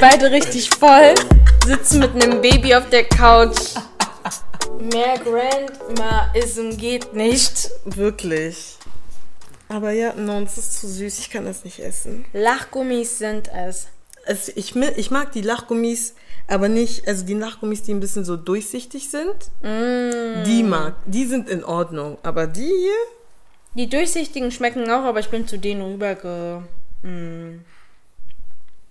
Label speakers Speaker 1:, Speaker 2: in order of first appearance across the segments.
Speaker 1: beide richtig voll. Sitzen mit einem Baby auf der Couch. Mehr Grandma-Ism geht nicht.
Speaker 2: Wirklich. Aber ja, no, es ist zu süß. Ich kann das nicht essen.
Speaker 1: Lachgummis sind es.
Speaker 2: Es, ich, ich mag die Lachgummis, aber nicht, also die Lachgummis, die ein bisschen so durchsichtig sind.
Speaker 1: Mm.
Speaker 2: Die mag, die sind in Ordnung. Aber die hier,
Speaker 1: Die durchsichtigen schmecken auch, aber ich bin zu denen rüberge... Mm.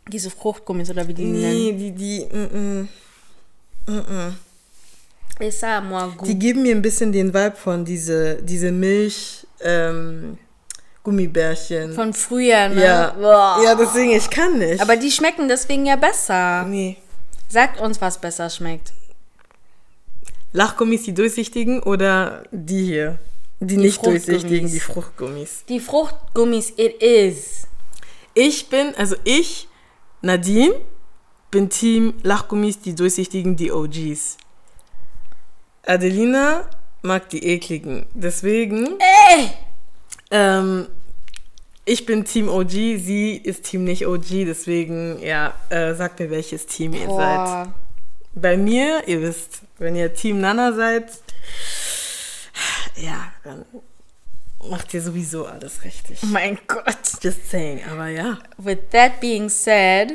Speaker 1: Diese Fruchtgummis oder wie die sie nennen.
Speaker 2: nee, die, die, mm, mm.
Speaker 1: Moi gut.
Speaker 2: die geben mir ein bisschen den Vibe von diese, diese Milch, ähm, Gummibärchen.
Speaker 1: Von früher, ne?
Speaker 2: ja.
Speaker 1: Boah.
Speaker 2: ja, deswegen, ich kann nicht.
Speaker 1: Aber die schmecken deswegen ja besser.
Speaker 2: nee.
Speaker 1: Sagt uns, was besser schmeckt.
Speaker 2: Lachgummis, die durchsichtigen oder die hier? Die, nicht
Speaker 1: Fruchtgummis.
Speaker 2: durchsichtigen, die Fruchtgummis.
Speaker 1: Die Fruchtgummis, it is.
Speaker 2: Ich bin, also ich, Nadine, bin Team Lachgummis, die durchsichtigen, die OGs. Adelina mag die ekligen. Deswegen,
Speaker 1: Ey!
Speaker 2: ähm, ich bin Team OG, sie ist Team nicht OG, deswegen, ja, äh, sagt mir, welches Team ihr seid.
Speaker 1: Boah.
Speaker 2: Bei mir, ihr wisst, wenn ihr Team Nana seid, ja, dann macht ihr sowieso alles richtig.
Speaker 1: Mein Gott.
Speaker 2: Just saying, aber ja.
Speaker 1: With that being said,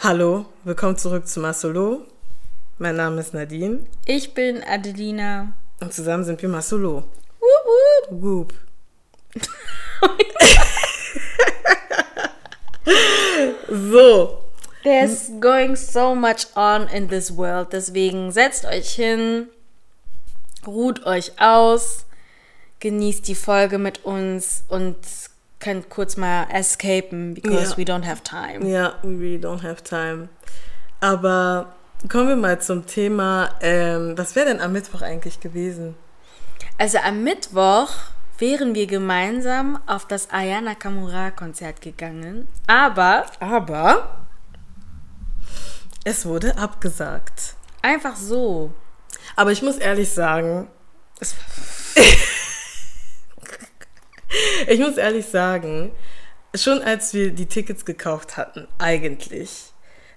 Speaker 2: Hallo, willkommen zurück zu Masolo. Mein Name ist Nadine
Speaker 1: ich bin Adelina.
Speaker 2: und zusammen sind wir Masolo.
Speaker 1: Woop woop.
Speaker 2: Whoop. so,
Speaker 1: There's going so much on in this world. Deswegen setzt euch hin, ruht euch aus, genießt die Folge mit uns und könnt kurz mal escapen, because
Speaker 2: Ja.
Speaker 1: we don't have time.
Speaker 2: ja, we really don't have time. Aber kommen wir mal zum Thema, ähm, was wäre denn am Mittwoch eigentlich gewesen?
Speaker 1: Also am Mittwoch wären wir gemeinsam auf das Ayana Kamura Konzert gegangen, aber
Speaker 2: Aber es wurde abgesagt.
Speaker 1: einfach so.
Speaker 2: Aber ich muss ehrlich sagen,
Speaker 1: Es-
Speaker 2: ich muss ehrlich sagen, schon als wir die Tickets gekauft hatten, eigentlich,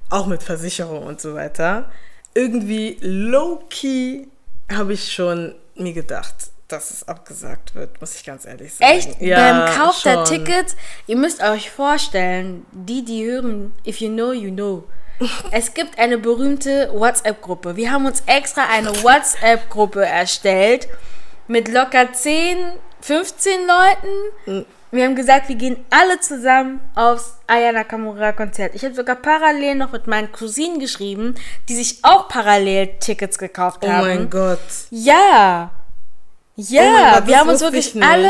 Speaker 2: auch mit Versicherung und so weiter, irgendwie low-key habe ich schon mir gedacht, dass es abgesagt wird, muss ich ganz ehrlich sagen.
Speaker 1: Echt?
Speaker 2: Ja,
Speaker 1: Beim Kauf der
Speaker 2: schon.
Speaker 1: Tickets, ihr müsst euch vorstellen, die, die hören, if you know, you know. Es gibt eine berühmte WhatsApp-Gruppe. Wir haben uns extra eine WhatsApp-Gruppe erstellt mit locker 10, 15 Leuten. Wir haben gesagt, wir gehen alle zusammen aufs Aya Nakamura Konzert. Ich habe sogar parallel noch mit meinen Cousinen geschrieben, die sich auch parallel Tickets gekauft
Speaker 2: Oh
Speaker 1: haben.
Speaker 2: mein Gott.
Speaker 1: Ja. Ja,
Speaker 2: Oh Gott,
Speaker 1: wir haben uns wirklich alle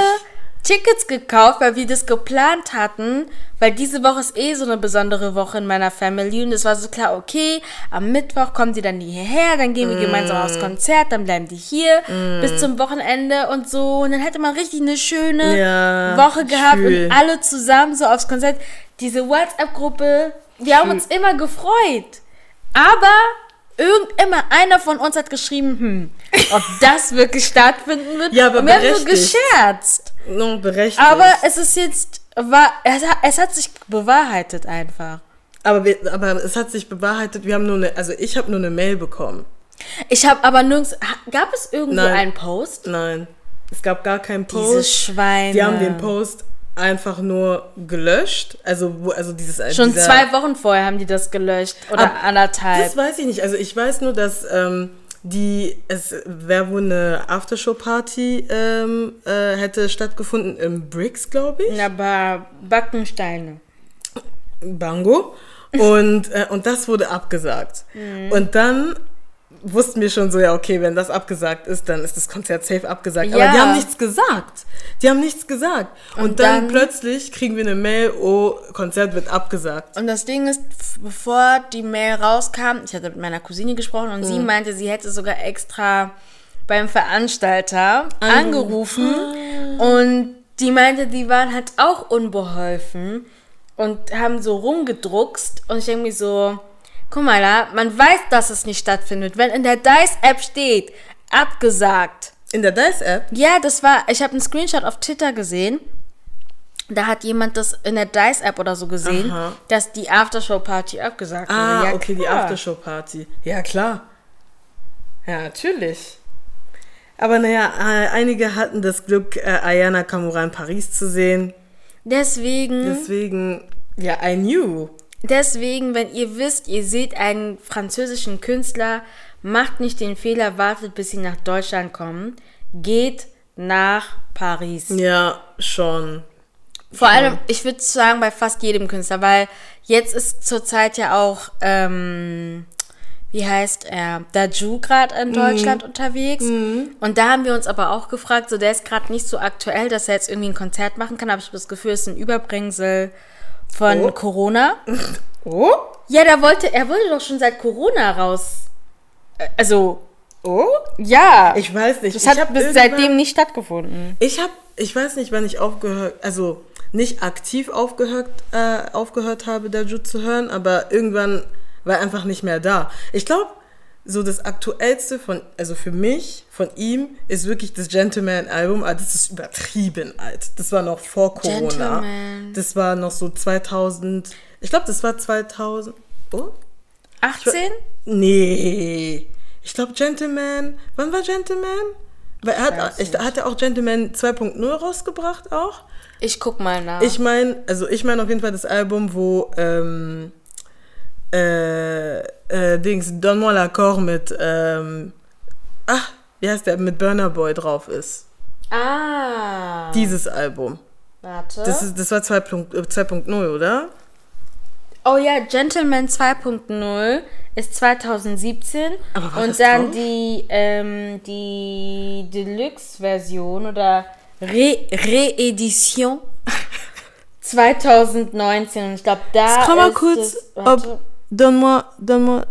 Speaker 1: Tickets gekauft, weil wir das geplant hatten, weil diese Woche ist eh so eine besondere Woche in meiner Family und es war so klar, okay, am Mittwoch kommen die dann hierher, dann gehen wir gemeinsam
Speaker 2: Mm.
Speaker 1: aufs Konzert, dann bleiben die hier bis zum Wochenende und so und dann hätte man richtig eine schöne
Speaker 2: Ja,
Speaker 1: Woche gehabt
Speaker 2: schön.
Speaker 1: und alle zusammen so aufs Konzert. Diese WhatsApp-Gruppe, wir haben uns immer gefreut. Aber irgend immer einer von uns hat geschrieben, hm, ob das wirklich stattfinden wird.
Speaker 2: Ja, aber
Speaker 1: und wir haben nur
Speaker 2: berechtigt.
Speaker 1: gescherzt.
Speaker 2: No, berechtigt.
Speaker 1: Aber es ist jetzt, war, es, hat- es hat sich bewahrheitet einfach.
Speaker 2: aber, wir, aber es hat sich bewahrheitet, wir haben nur eine, also ich habe nur eine Mail bekommen.
Speaker 1: Ich habe aber nirgends, gab es irgendwo
Speaker 2: Nein.
Speaker 1: einen Post?
Speaker 2: Nein, es gab gar keinen Post.
Speaker 1: Diese Schweine.
Speaker 2: Die haben den Post einfach nur gelöscht. Also, wo, also dieses.
Speaker 1: Schon
Speaker 2: dieser,
Speaker 1: zwei Wochen vorher haben die das gelöscht. Oder
Speaker 2: Ab-
Speaker 1: anderthalb.
Speaker 2: Das weiß ich nicht. Also, ich weiß nur, dass ähm, die. Es wäre wohl eine Aftershow-Party ähm, äh, hätte stattgefunden im Bricks, glaube ich.
Speaker 1: Aber Backensteine.
Speaker 2: Bango. Und, äh, und das wurde abgesagt.
Speaker 1: Mhm.
Speaker 2: Und dann wussten wir schon so, ja, okay, wenn das abgesagt ist, dann ist das Konzert safe abgesagt.
Speaker 1: Ja.
Speaker 2: Aber die haben nichts gesagt. Die haben nichts gesagt. Und,
Speaker 1: Und
Speaker 2: dann,
Speaker 1: dann-
Speaker 2: plötzlich kriegen wir eine Mail, oh, Konzert wird abgesagt.
Speaker 1: Und das Ding ist, bevor die Mail rauskam, ich hatte mit meiner Cousine gesprochen und
Speaker 2: Mhm.
Speaker 1: sie meinte, sie hätte sogar extra beim Veranstalter angerufen und die meinte, die waren halt auch unbeholfen und haben so rumgedruckst und ich denke mir so, guck mal da, man weiß, dass es nicht stattfindet. Wenn in der DICE-App steht, abgesagt.
Speaker 2: In der DICE-App?
Speaker 1: Ja, das war, ich habe einen Screenshot auf Twitter gesehen Da hat jemand das in der Dice-App oder so gesehen,
Speaker 2: Aha.
Speaker 1: dass die Aftershow-Party abgesagt
Speaker 2: Ah,
Speaker 1: wurde. Ja,
Speaker 2: okay, die
Speaker 1: klar.
Speaker 2: Aftershow-Party. Ja, klar. Ja, natürlich. Aber naja, äh, einige hatten das Glück, äh, Ayana Kamura in Paris zu sehen.
Speaker 1: Deswegen,
Speaker 2: Deswegen, ja, I knew.
Speaker 1: Deswegen, wenn ihr wisst, ihr seht einen französischen Künstler, macht nicht den Fehler, wartet, bis sie nach Deutschland kommen. Geht nach Paris.
Speaker 2: Ja, schon.
Speaker 1: Vor allem, ich würde sagen, bei fast jedem Künstler, weil jetzt ist zurzeit ja auch, ähm, wie heißt er, Daju gerade in Deutschland unterwegs. Und da haben wir uns aber auch gefragt, so der ist gerade nicht so aktuell, dass er jetzt irgendwie ein Konzert machen kann, aber ich habe das Gefühl, es ist ein Überbringsel von
Speaker 2: Oh.
Speaker 1: Corona.
Speaker 2: Oh?
Speaker 1: Ja, da wollte, er wollte doch schon seit Corona raus. Äh, Also,
Speaker 2: Oh?
Speaker 1: ja.
Speaker 2: Ich weiß nicht.
Speaker 1: das
Speaker 2: ich
Speaker 1: hat bis seitdem nicht stattgefunden.
Speaker 2: Ich habe, ich weiß nicht, wann ich aufgehört, also nicht aktiv aufgehört, äh, aufgehört habe, Daju zu hören, aber irgendwann war er einfach nicht mehr da. Ich glaube, so das aktuellste von, also für mich, von ihm, ist wirklich das Gentleman-Album, aber das ist übertrieben alt. Das war noch vor Corona.
Speaker 1: Gentleman.
Speaker 2: Das war noch so 2000, ich glaube, das war 2000, oh?
Speaker 1: 18?
Speaker 2: Nee. Ich glaube Gentleman. Wann war Gentleman? Weil er hat, ich, hat er auch Gentleman 2.0 rausgebracht auch?
Speaker 1: Ich guck mal nach.
Speaker 2: Ich meine, also ich meine auf jeden Fall das Album, wo ähm, äh, äh, Dings Donne-moi l'accord mit ähm, ach, wie heißt der, mit Burner Boy drauf ist.
Speaker 1: ah.
Speaker 2: Dieses Album.
Speaker 1: Warte.
Speaker 2: Das, ist, das war 2.0, äh, 2.0, oder?
Speaker 1: oh ja, Gentleman 2.0 ist 2017.
Speaker 2: Aber war
Speaker 1: und
Speaker 2: das
Speaker 1: dann
Speaker 2: drauf?
Speaker 1: die, ähm, die Deluxe-Version oder Re Reedition 2019. Und ich glaube, da
Speaker 2: Schau mal
Speaker 1: ist
Speaker 2: kurz,
Speaker 1: warte,
Speaker 2: ob Donne-moi, Donne-moi,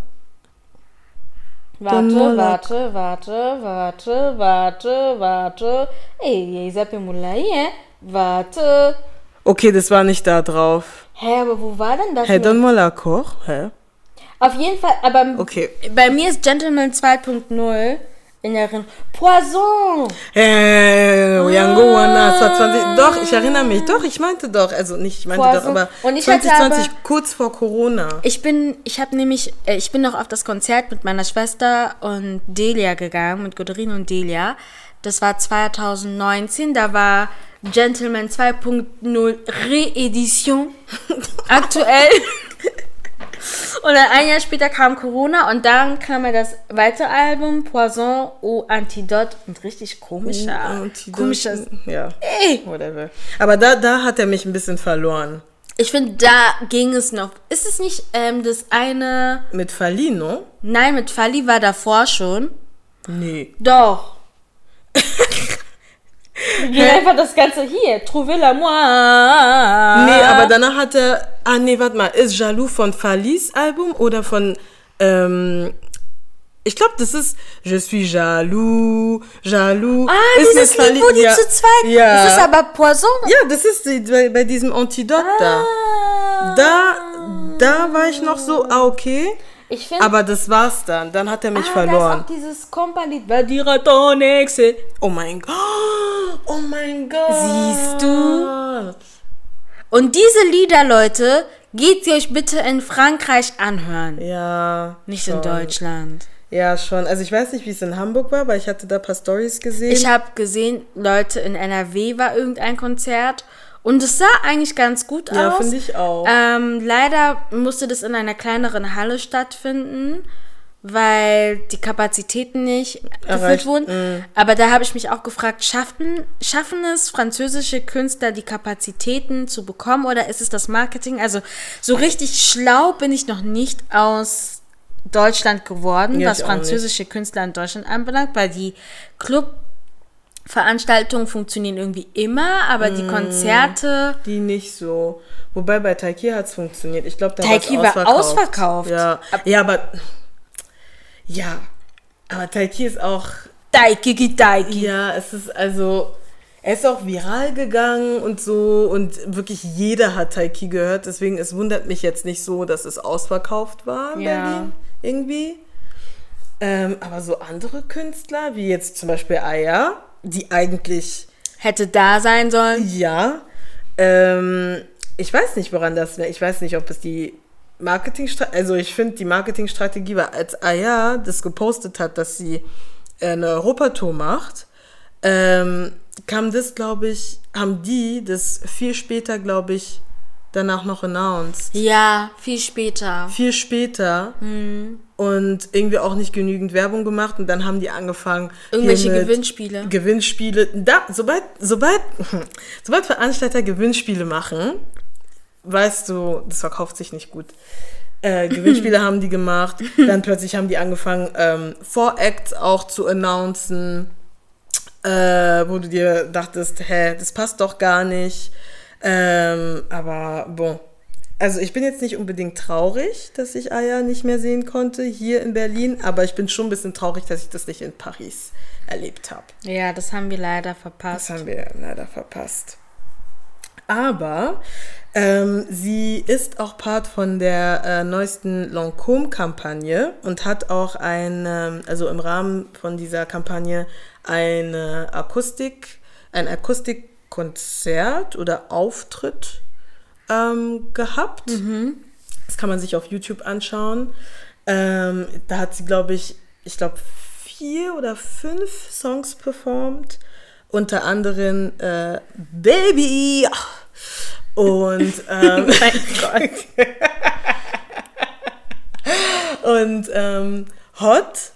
Speaker 1: warte,
Speaker 2: Donne-moi
Speaker 1: warte, warte, warte, warte, warte. Ey, Mulai, eh? Warte.
Speaker 2: Okay, das war nicht da drauf.
Speaker 1: Hä, aber wo war denn das?
Speaker 2: Hä,
Speaker 1: mit-
Speaker 2: Donne-moi l'accord? Hä?
Speaker 1: Auf jeden Fall, aber
Speaker 2: Okay.
Speaker 1: bei mir ist Gentleman 2.0 in Erinnerung. Poison!
Speaker 2: Hey, Yango
Speaker 1: Ah.
Speaker 2: Wana, es war 20. Doch, ich erinnere mich. Doch, ich meinte doch. Also nicht, ich meinte
Speaker 1: Poison.
Speaker 2: doch, aber
Speaker 1: Und ich hatte
Speaker 2: 2020,
Speaker 1: aber-
Speaker 2: kurz vor Corona.
Speaker 1: Ich bin, ich habe nämlich, äh, ich bin noch auf das Konzert mit meiner Schwester und Delia gegangen, mit Godorin und Delia. Das war 2019, da war Gentleman 2.0 Reedition aktuell. Und dann ein Jahr später kam Corona und dann kam ja das weitere Album Poison au Antidote und richtig komischer, komisches.
Speaker 2: Deutschen- Ja,
Speaker 1: Ey,
Speaker 2: whatever. Aber da, da hat er mich ein bisschen verloren.
Speaker 1: ich finde, da ging es noch. Ist es nicht ähm, das eine?
Speaker 2: Mit Falino?
Speaker 1: Nein, mit Fali war davor schon.
Speaker 2: Nee.
Speaker 1: Doch. Wir gehen einfach das Ganze hier. Trouver la moi.
Speaker 2: Nee, aber danach hat er. Ah, nee, warte mal. Ist Jaloux von Falis Album oder von. Ähm, ich glaube, das ist Je suis jaloux, jaloux.
Speaker 1: Ah,
Speaker 2: ist
Speaker 1: dieses Lied, wo die
Speaker 2: ja,
Speaker 1: zu zweit.
Speaker 2: Ja.
Speaker 1: Das ist aber Poison.
Speaker 2: ja, das ist die, bei, bei diesem Antidote da.
Speaker 1: Ah.
Speaker 2: Da, da war ich noch so, ah, okay.
Speaker 1: Ich finde.
Speaker 2: Aber das war's dann. Dann hat er mich
Speaker 1: ah,
Speaker 2: verloren.
Speaker 1: Da ist auch dieses Kompa-Lied.
Speaker 2: Oh mein Gott. Oh mein Gott.
Speaker 1: Siehst du? Und diese Lieder, Leute, geht sie euch bitte in Frankreich anhören.
Speaker 2: Ja.
Speaker 1: Nicht
Speaker 2: schon.
Speaker 1: in Deutschland.
Speaker 2: Ja, schon. Also ich weiß nicht, wie es in Hamburg war, aber ich hatte da ein paar Stories gesehen.
Speaker 1: Ich habe gesehen, Leute, in NRW war irgendein Konzert. Und es sah eigentlich ganz gut
Speaker 2: ja,
Speaker 1: aus.
Speaker 2: finde ich auch.
Speaker 1: Ähm, leider musste das in einer kleineren Halle stattfinden, weil die Kapazitäten nicht gefüllt wurden. Aber da habe ich mich auch gefragt, schaffen, schaffen es französische Künstler, die Kapazitäten zu bekommen oder ist es das Marketing? Also so richtig schlau bin ich noch nicht aus Deutschland geworden,
Speaker 2: Ja,
Speaker 1: was französische Künstler in Deutschland anbelangt, weil die Club Veranstaltungen funktionieren irgendwie immer, aber die Konzerte
Speaker 2: Die nicht so. Wobei bei Taiki hat es funktioniert. Ich glaube, da
Speaker 1: Taiki war ausverkauft.
Speaker 2: Ja. ja, aber. Ja. Aber Taiki ist auch.
Speaker 1: Daiki, Daiki.
Speaker 2: Ja, es ist also. Er ist auch viral gegangen und so und wirklich jeder hat Taiki gehört. Deswegen, es wundert mich jetzt nicht so, dass es ausverkauft war in
Speaker 1: Ja.
Speaker 2: Berlin. Irgendwie. Ähm, aber so andere Künstler, wie jetzt zum Beispiel Aya, die eigentlich
Speaker 1: Hätte da sein sollen.
Speaker 2: Ja, Ähm, ich weiß nicht, woran das wäre. Ich weiß nicht, ob es die Marketingstrategie, also ich finde, die Marketingstrategie war, als Aya das gepostet hat, dass sie eine Europatour macht, ähm, kam das, glaube ich, haben die das viel später, glaube ich, danach noch announced.
Speaker 1: Ja, viel später.
Speaker 2: Viel später.
Speaker 1: Mhm.
Speaker 2: Und irgendwie auch nicht genügend Werbung gemacht. Und dann haben die angefangen.
Speaker 1: Irgendwelche Gewinnspiele.
Speaker 2: Gewinnspiele. Da, sobald, sobald, sobald Veranstalter Gewinnspiele machen, weißt du, das verkauft sich nicht gut. Äh, Gewinnspiele haben die gemacht. Dann plötzlich haben die angefangen, ähm, Voracts auch zu announcen, äh, wo du dir dachtest, hä, das passt doch gar nicht. Ähm, aber bon. Also ich bin jetzt nicht unbedingt traurig, dass ich Aya nicht mehr sehen konnte hier in Berlin, aber ich bin schon ein bisschen traurig, dass ich das nicht in Paris erlebt habe.
Speaker 1: Ja, das haben wir leider
Speaker 2: Das
Speaker 1: verpasst.
Speaker 2: haben wir leider verpasst. Aber ähm, sie ist auch Part von der äh, neuesten Lancôme-Kampagne und hat auch ein, ähm, also im Rahmen von dieser Kampagne eine Akustik, ein Akustikkonzert oder Auftritt ähm, gehabt. Das kann man sich auf YouTube anschauen. Ähm, da hat sie, glaube ich, ich glaube, vier oder fünf Songs performt. Unter anderem äh, Baby. Und, ähm,
Speaker 1: mein Gott.
Speaker 2: und ähm, Hot.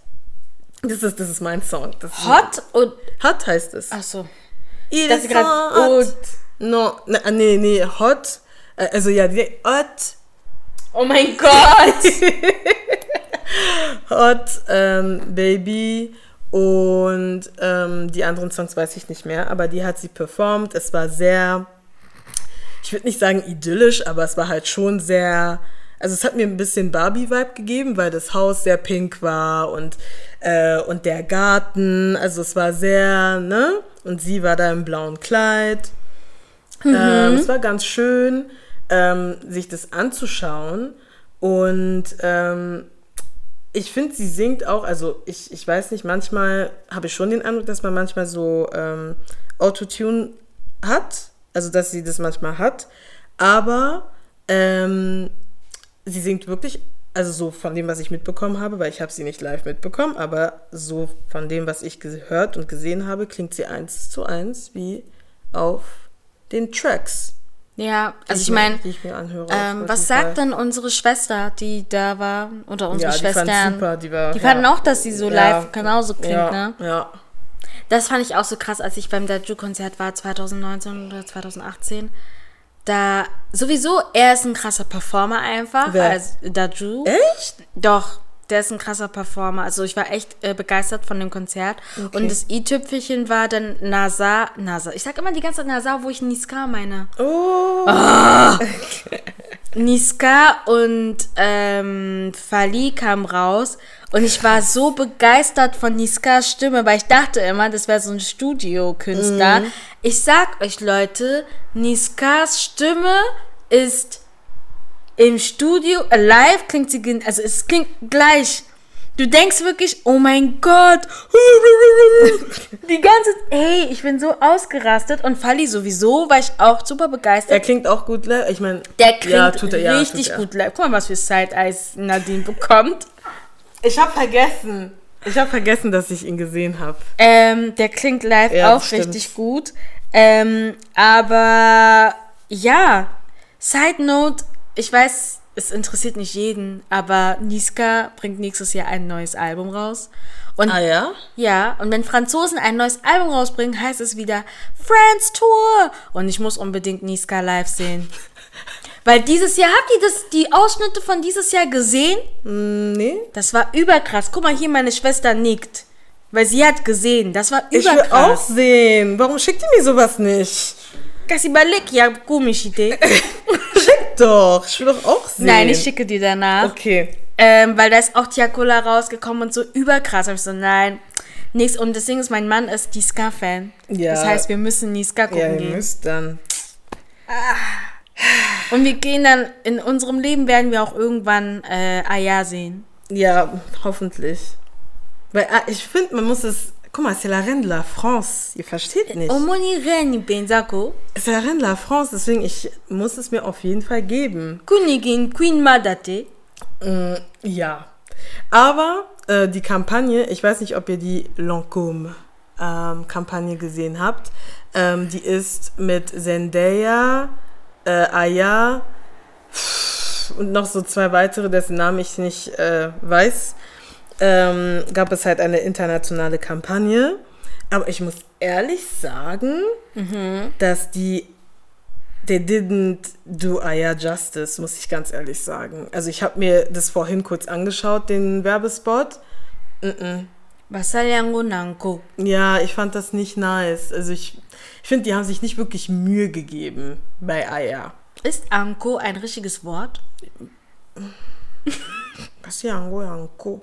Speaker 2: Das ist, das ist mein Song. Ist
Speaker 1: Hot und.
Speaker 2: Hot heißt es.
Speaker 1: Achso.
Speaker 2: It
Speaker 1: das
Speaker 2: is
Speaker 1: grad-
Speaker 2: hot. No, ne, nee, nee, Hot. Äh, Also ja, Hot.
Speaker 1: Oh mein Gott!
Speaker 2: Hot, ähm, Baby und ähm, die anderen Songs weiß ich nicht mehr, aber die hat sie performt. Es war sehr, ich würde nicht sagen idyllisch, aber es war halt schon sehr, also es hat mir ein bisschen Barbie-Vibe gegeben, weil das Haus sehr pink war und, äh, und der Garten, also es war sehr, ne? Und sie war da im blauen Kleid. Ähm, es war ganz schön, ähm, sich das anzuschauen. Und ähm, ich finde, sie singt auch, also ich, ich weiß nicht, manchmal habe ich schon den Eindruck, dass man manchmal so ähm, Autotune hat, also dass sie das manchmal hat, aber ähm, sie singt wirklich, also so von dem, was ich mitbekommen habe, weil ich habe sie nicht live mitbekommen, aber so von dem, was ich gehört und gesehen habe, klingt sie eins zu eins wie auf den Tracks.
Speaker 1: Ja,
Speaker 2: die
Speaker 1: also ich meine,
Speaker 2: die
Speaker 1: ähm, was sagt denn unsere Schwester, die da war, oder unsere
Speaker 2: ja, die fand
Speaker 1: Schwestern?
Speaker 2: super, die war.
Speaker 1: Die
Speaker 2: ja.
Speaker 1: fanden auch, dass sie so
Speaker 2: Ja.
Speaker 1: live genauso klingt,
Speaker 2: ja,
Speaker 1: ne?
Speaker 2: Ja.
Speaker 1: Das fand ich auch so krass, als ich beim Daju-Konzert war, 2019 oder 2018. Da, sowieso, er ist ein krasser Performer einfach.
Speaker 2: Wer?
Speaker 1: Als Daju.
Speaker 2: Echt?
Speaker 1: Doch, der ist ein krasser Performer. Also ich war echt äh, begeistert von dem Konzert.
Speaker 2: Okay.
Speaker 1: Und das i-Tüpfelchen war dann Nasa. Nasa. Ich sag immer die ganze Zeit Nasa, wo ich Niska meine.
Speaker 2: Oh.
Speaker 1: Niska und ähm, Fali kam raus und ich war so begeistert von Niskas Stimme, weil ich dachte immer, das wäre so ein Studiokünstler. Ich sag euch Leute, Niskas Stimme ist im Studio, live klingt sie, also es klingt gleich. Du denkst wirklich, oh mein Gott. Die ganze, hey, ich bin so ausgerastet und Fali sowieso, war ich auch super begeistert.
Speaker 2: Er klingt auch gut, ne? Ich meine,
Speaker 1: Der klingt
Speaker 2: ja, er, ja,
Speaker 1: richtig gut live. Guck mal, was für Side-Eyes Nadine bekommt.
Speaker 2: Ich habe vergessen. Ich habe vergessen, dass ich ihn gesehen habe.
Speaker 1: Ähm, der klingt live
Speaker 2: Ja,
Speaker 1: auch richtig gut. Ähm, aber ja, Side Note, ich weiß, es interessiert nicht jeden, aber Niska bringt nächstes Jahr ein neues Album raus. Und
Speaker 2: Ah ja?
Speaker 1: ja, und wenn Franzosen ein neues Album rausbringen, heißt es wieder France Tour. Und ich muss unbedingt Niska live sehen. Weil dieses Jahr, habt ihr das, die Ausschnitte von dieses Jahr gesehen?
Speaker 2: Hm, nee.
Speaker 1: Das war überkrass. Guck mal, hier meine Schwester nickt. Weil sie hat gesehen. Das war
Speaker 2: Ich will auch
Speaker 1: überkrass.
Speaker 2: sehen. Warum schickt ihr mir sowas nicht?
Speaker 1: Kasi balik, ja, Gummishite.
Speaker 2: Doch, ich will doch auch sehen.
Speaker 1: Nein, ich schicke dir danach.
Speaker 2: Okay.
Speaker 1: Ähm, weil da ist auch Tiakola rausgekommen und so überkrass. Hab ich so, nein, nix. Und das Ding ist, mein Mann ist Niska-Fan.
Speaker 2: Ja.
Speaker 1: Das heißt, wir müssen Niska gucken
Speaker 2: Ja, ihr
Speaker 1: gehen.
Speaker 2: müsst dann.
Speaker 1: Und wir gehen dann, in unserem Leben werden wir auch irgendwann äh, Aya sehen.
Speaker 2: Ja, hoffentlich. Weil ah, ich finde, man muss es Guck mal, c'est la reine de la France. Ihr versteht nicht.
Speaker 1: Omoni Reni Benzako,
Speaker 2: C'est la reine de la France, deswegen ich muss es mir auf jeden Fall geben.
Speaker 1: Kunigin Queen Madate.
Speaker 2: Mm, ja. Aber äh, die Kampagne, ich weiß nicht, ob ihr die Lancôme ähm, gesehen habt. Ähm, die ist mit Zendaya, äh, Aya und noch so zwei weitere, dessen Namen ich nicht äh, weiß. Ähm, gab es halt eine internationale Kampagne. Aber ich muss ehrlich sagen, dass die they didn't do Aya justice, muss ich ganz ehrlich sagen. Also ich habe mir das vorhin kurz angeschaut, den Werbespot.
Speaker 1: Basalyango Nanko.
Speaker 2: Ja, ich fand das nicht nice. Also ich, ich finde, die haben sich nicht wirklich Mühe gegeben bei Aya.
Speaker 1: Ist Anko ein richtiges Wort?
Speaker 2: Was ja, Ango, Ango.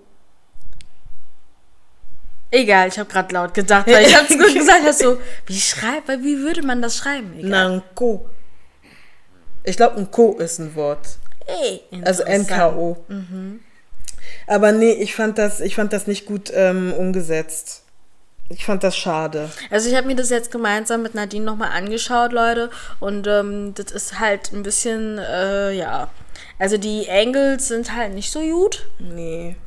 Speaker 1: Egal, ich habe gerade laut gedacht, weil ich habe es gesagt, hast so, wie schreibt, wie würde man das schreiben? Egal.
Speaker 2: Nanko. Ich glaube, ein Ko ist ein Wort.
Speaker 1: Ey,
Speaker 2: Also. NKO. Aber nee, ich fand das, ich fand das nicht gut ähm, umgesetzt. Ich fand das schade.
Speaker 1: Also ich habe mir das jetzt gemeinsam mit Nadine nochmal angeschaut, Leute. Und ähm, das ist halt ein bisschen, äh, ja. Also die Angles sind halt nicht so gut.
Speaker 2: Nee.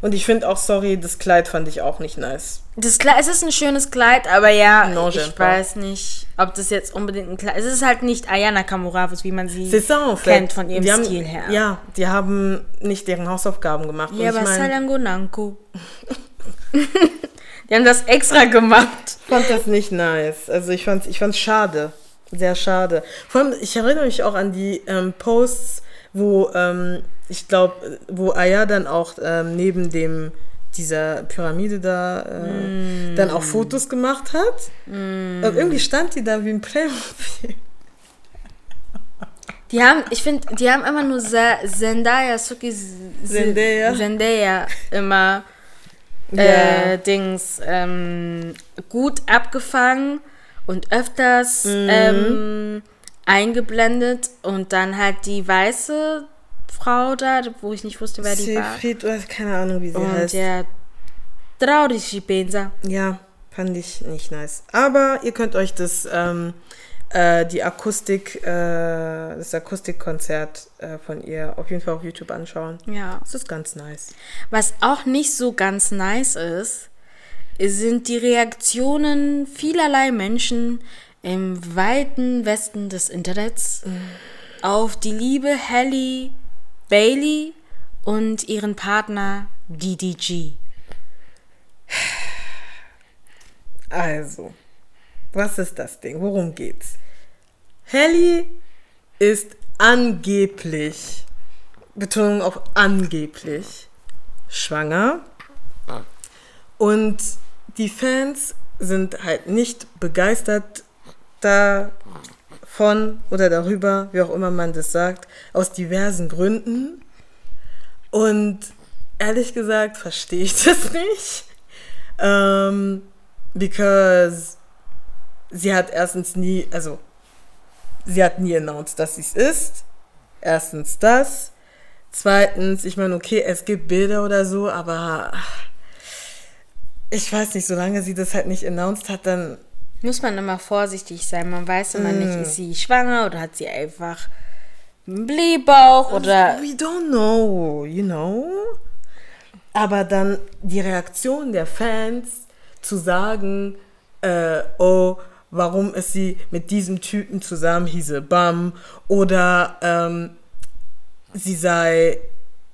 Speaker 2: Und ich finde auch, sorry, das Kleid fand ich auch nicht nice.
Speaker 1: Das Kleid, es ist ein schönes Kleid, aber ja,
Speaker 2: Non,
Speaker 1: ich weiß nicht, ob das jetzt unbedingt ein Kleid Es ist halt nicht Ayana Kamuravus, wie man sie
Speaker 2: ça,
Speaker 1: kennt von ihrem
Speaker 2: Die haben,
Speaker 1: Stil her.
Speaker 2: Ja, die haben nicht deren Hausaufgaben gemacht.
Speaker 1: Ja,
Speaker 2: ich
Speaker 1: aber
Speaker 2: mein,
Speaker 1: Salango Nanko. Die haben das extra gemacht.
Speaker 2: fand das nicht nice. Also ich fand ich fand's schade. Sehr schade. Vor allem, ich erinnere mich auch an die ähm, Posts, wo ähm, ich glaube, wo Aya dann auch ähm, neben dem dieser Pyramide da äh, dann auch Fotos gemacht hat. Und irgendwie stand die da wie ein Playmobil.
Speaker 1: Die haben, ich finde, die haben immer nur Ze- Zendaya, Suki
Speaker 2: Zendaya.
Speaker 1: Zendaya immer äh, Dings ähm, gut abgefangen und öfters
Speaker 2: Mhm.
Speaker 1: ähm, eingeblendet und dann halt die weiße Frau da, wo ich nicht wusste, wer die war.
Speaker 2: Siegfried, oder keine Ahnung, wie sie
Speaker 1: Und
Speaker 2: heißt.
Speaker 1: der Traurigi Benza.
Speaker 2: Ja, fand ich nicht nice. Aber ihr könnt euch das, ähm, äh, die Akustik, äh, das Akustikkonzert äh, von ihr auf jeden Fall auf YouTube anschauen.
Speaker 1: Ja.
Speaker 2: Das ist ganz nice.
Speaker 1: Was auch nicht so ganz nice ist, sind die Reaktionen vielerlei Menschen im weiten Westen des Internets auf die liebe Halle Bailey und ihren Partner DDG.
Speaker 2: Also, was ist das Ding? Worum geht's? Helly ist angeblich, Betonung auf angeblich, schwanger. Und die Fans sind halt nicht begeistert davon oder darüber, wie auch immer man das sagt, aus diversen Gründen. Und ehrlich gesagt verstehe ich das nicht. Ähm, because sie hat erstens nie, also sie hat nie announced, dass sie es ist. Erstens das. Zweitens, ich meine, okay, es gibt Bilder oder so, aber ich weiß nicht, solange sie das halt nicht announced hat, dann
Speaker 1: Muss man immer vorsichtig sein. Man weiß immer nicht, ist sie schwanger oder hat sie einfach einen Blähbauch oder
Speaker 2: We don't know, you know? Aber dann die Reaktion der Fans zu sagen, äh, oh, warum ist sie mit diesem Typen zusammen, hieße Bam, oder ähm, sie sei,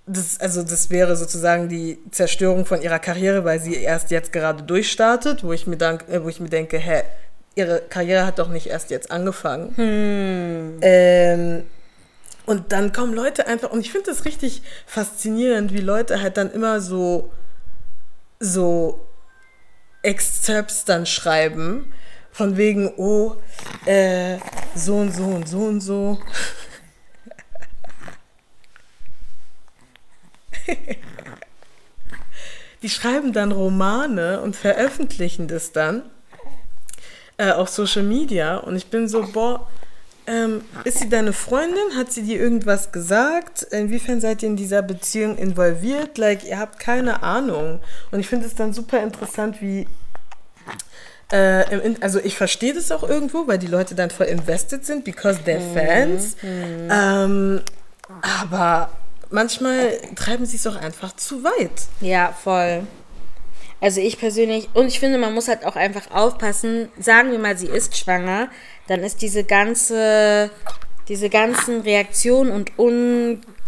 Speaker 2: das, also das wäre sozusagen die Zerstörung von ihrer Karriere, weil sie erst jetzt gerade durchstartet, wo ich mir, dank, äh, wo ich mir denke, hä, ihre Karriere hat doch nicht erst jetzt angefangen. Ähm, und dann kommen Leute einfach, und ich finde das richtig faszinierend, wie Leute halt dann immer so, so Excerpts dann schreiben, von wegen, oh, äh, so und so und so und so. Die schreiben dann Romane und veröffentlichen das dann äh, auf Social Media und ich bin so, boah, ähm, ist sie deine Freundin? Hat sie dir irgendwas gesagt? Inwiefern seid ihr in dieser Beziehung involviert? Like, ihr habt keine Ahnung. Und ich finde es dann super interessant, wie Äh, also ich verstehe das auch irgendwo, weil die Leute dann voll invested sind, because they're Fans. Ähm, aber manchmal treiben sie es auch einfach zu weit.
Speaker 1: Ja, voll. Also ich persönlich, und ich finde, man muss halt auch einfach aufpassen, sagen wir mal, sie ist schwanger, dann ist diese ganze, diese ganzen Reaktionen und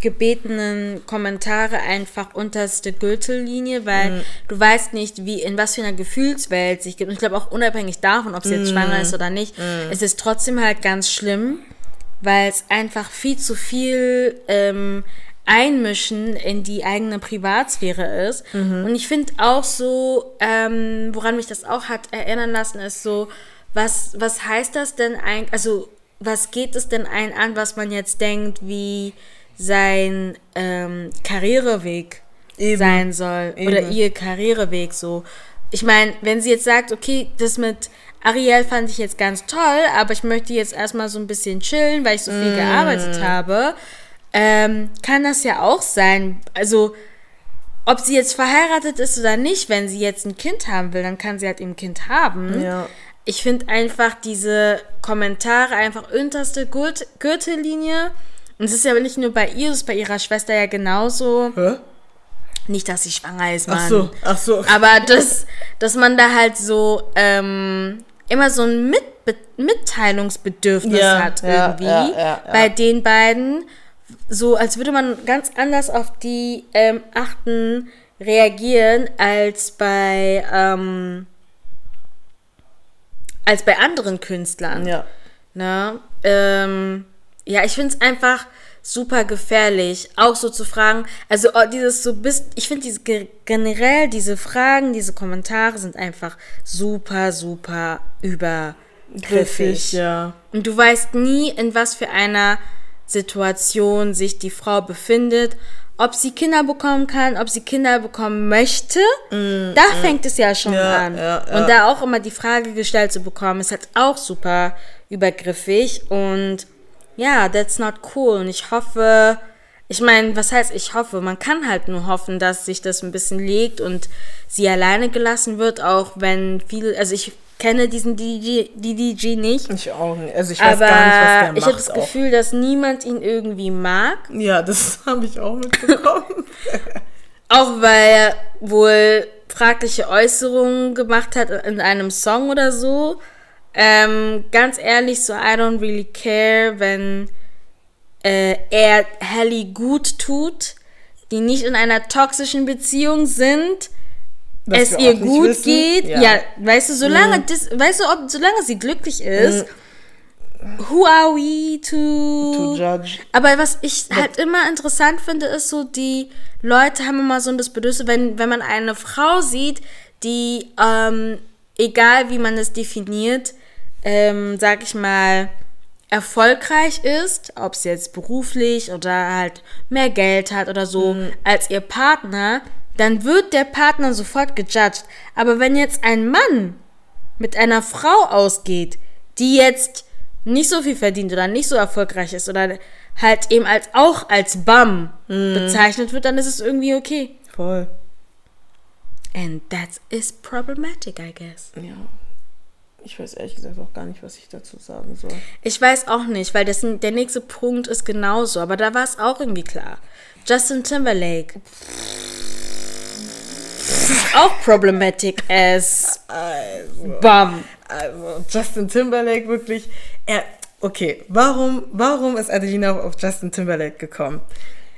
Speaker 1: ungebetenen Kommentare einfach unterste Gürtellinie, weil du weißt nicht, wie, in was für einer Gefühlswelt sich gibt. Und ich glaube auch unabhängig davon, ob sie jetzt schwanger ist oder nicht, es ist trotzdem halt ganz schlimm, weil es einfach viel zu viel ähm, Einmischen in die eigene Privatsphäre ist. Und ich finde auch so, ähm, woran mich das auch hat erinnern lassen, ist so, was, was heißt das denn eigentlich, also was geht es denn ein an, was man jetzt denkt, wie sein ähm, Karriereweg
Speaker 2: Eben.
Speaker 1: sein soll oder
Speaker 2: Eben.
Speaker 1: ihr Karriereweg so. Ich meine, wenn sie jetzt sagt, okay, das mit Ariel fand ich jetzt ganz toll, aber ich möchte jetzt erstmal so ein bisschen chillen, weil ich so viel gearbeitet habe, ähm, kann das ja auch sein. Also, ob sie jetzt verheiratet ist oder nicht, wenn sie jetzt ein Kind haben will, dann kann sie halt ein Kind haben.
Speaker 2: Ja.
Speaker 1: Ich finde einfach diese Kommentare einfach unterste Gürtellinie. Und es ist ja nicht nur bei ihr, es ist bei ihrer Schwester ja genauso.
Speaker 2: Hä?
Speaker 1: Nicht, dass sie schwanger ist, Mann.
Speaker 2: Ach so, ach so.
Speaker 1: Aber das, dass man da halt so ähm, immer so ein Mit Mitteilungsbedürfnis
Speaker 2: Ja,
Speaker 1: hat
Speaker 2: ja,
Speaker 1: irgendwie
Speaker 2: ja, ja, ja.
Speaker 1: bei den beiden. So als würde man ganz anders auf die ähm, Achten reagieren als bei ähm, als bei anderen Künstlern.
Speaker 2: Ja.
Speaker 1: Ne? Ähm, ja, ich finde es einfach super gefährlich, auch so zu fragen. Also oh, dieses so bist, ich finde diese ge- generell diese Fragen, diese Kommentare sind einfach super, super übergriffig.
Speaker 2: Griffig, ja.
Speaker 1: Und du weißt nie, in was für einer Situation sich die Frau befindet, ob sie Kinder bekommen kann, ob sie Kinder bekommen möchte. da fängt es ja schon
Speaker 2: Mm, Ja,
Speaker 1: an.
Speaker 2: ja, ja.
Speaker 1: Und da auch immer die Frage gestellt zu bekommen, ist halt auch super übergriffig. Und ja, that's not cool. Und ich hoffe, ich meine, was heißt ich hoffe? Man kann halt nur hoffen, dass sich das ein bisschen legt und sie alleine gelassen wird, auch wenn viele, also ich kenne diesen DDG, DDG nicht.
Speaker 2: Ich auch nicht. Also ich weiß
Speaker 1: Aber
Speaker 2: gar nicht, was der macht.
Speaker 1: ich habe das
Speaker 2: auch.
Speaker 1: Gefühl, dass niemand ihn irgendwie mag.
Speaker 2: Ja, das habe ich auch mitbekommen.
Speaker 1: Auch weil er wohl fragliche Äußerungen gemacht hat in einem Song oder so. Ähm, ganz ehrlich, so I don't really care, wenn äh, er Helly gut tut, die nicht in einer toxischen Beziehung sind,
Speaker 2: Was
Speaker 1: es ihr gut
Speaker 2: wissen.
Speaker 1: geht. Ja. weißt du, solange das, weißt du, ob, solange sie glücklich ist, who are we to,
Speaker 2: To judge.
Speaker 1: aber was ich halt immer interessant finde, ist so, die Leute haben immer so das Bedürfnis, wenn, wenn man eine Frau sieht, die, ähm, egal wie man es definiert, ähm, sag ich mal, erfolgreich ist, ob sie jetzt beruflich oder halt mehr Geld hat oder so, als ihr Partner, dann wird der Partner sofort gejudged. Aber wenn jetzt ein Mann mit einer Frau ausgeht, die jetzt nicht so viel verdient oder nicht so erfolgreich ist oder halt eben als auch als Bum bezeichnet wird, dann ist es irgendwie okay.
Speaker 2: Voll.
Speaker 1: And that is problematic, I guess.
Speaker 2: Ja. Ich weiß ehrlich gesagt auch gar nicht, was ich dazu sagen soll.
Speaker 1: Ich weiß auch nicht, weil das, der nächste Punkt ist genauso, aber da war es auch irgendwie klar. Justin Timberlake. Das ist auch problematic as
Speaker 2: Also,
Speaker 1: Bum.
Speaker 2: also Justin Timberlake wirklich. Er, okay, warum, warum ist Adelina auf Justin Timberlake gekommen?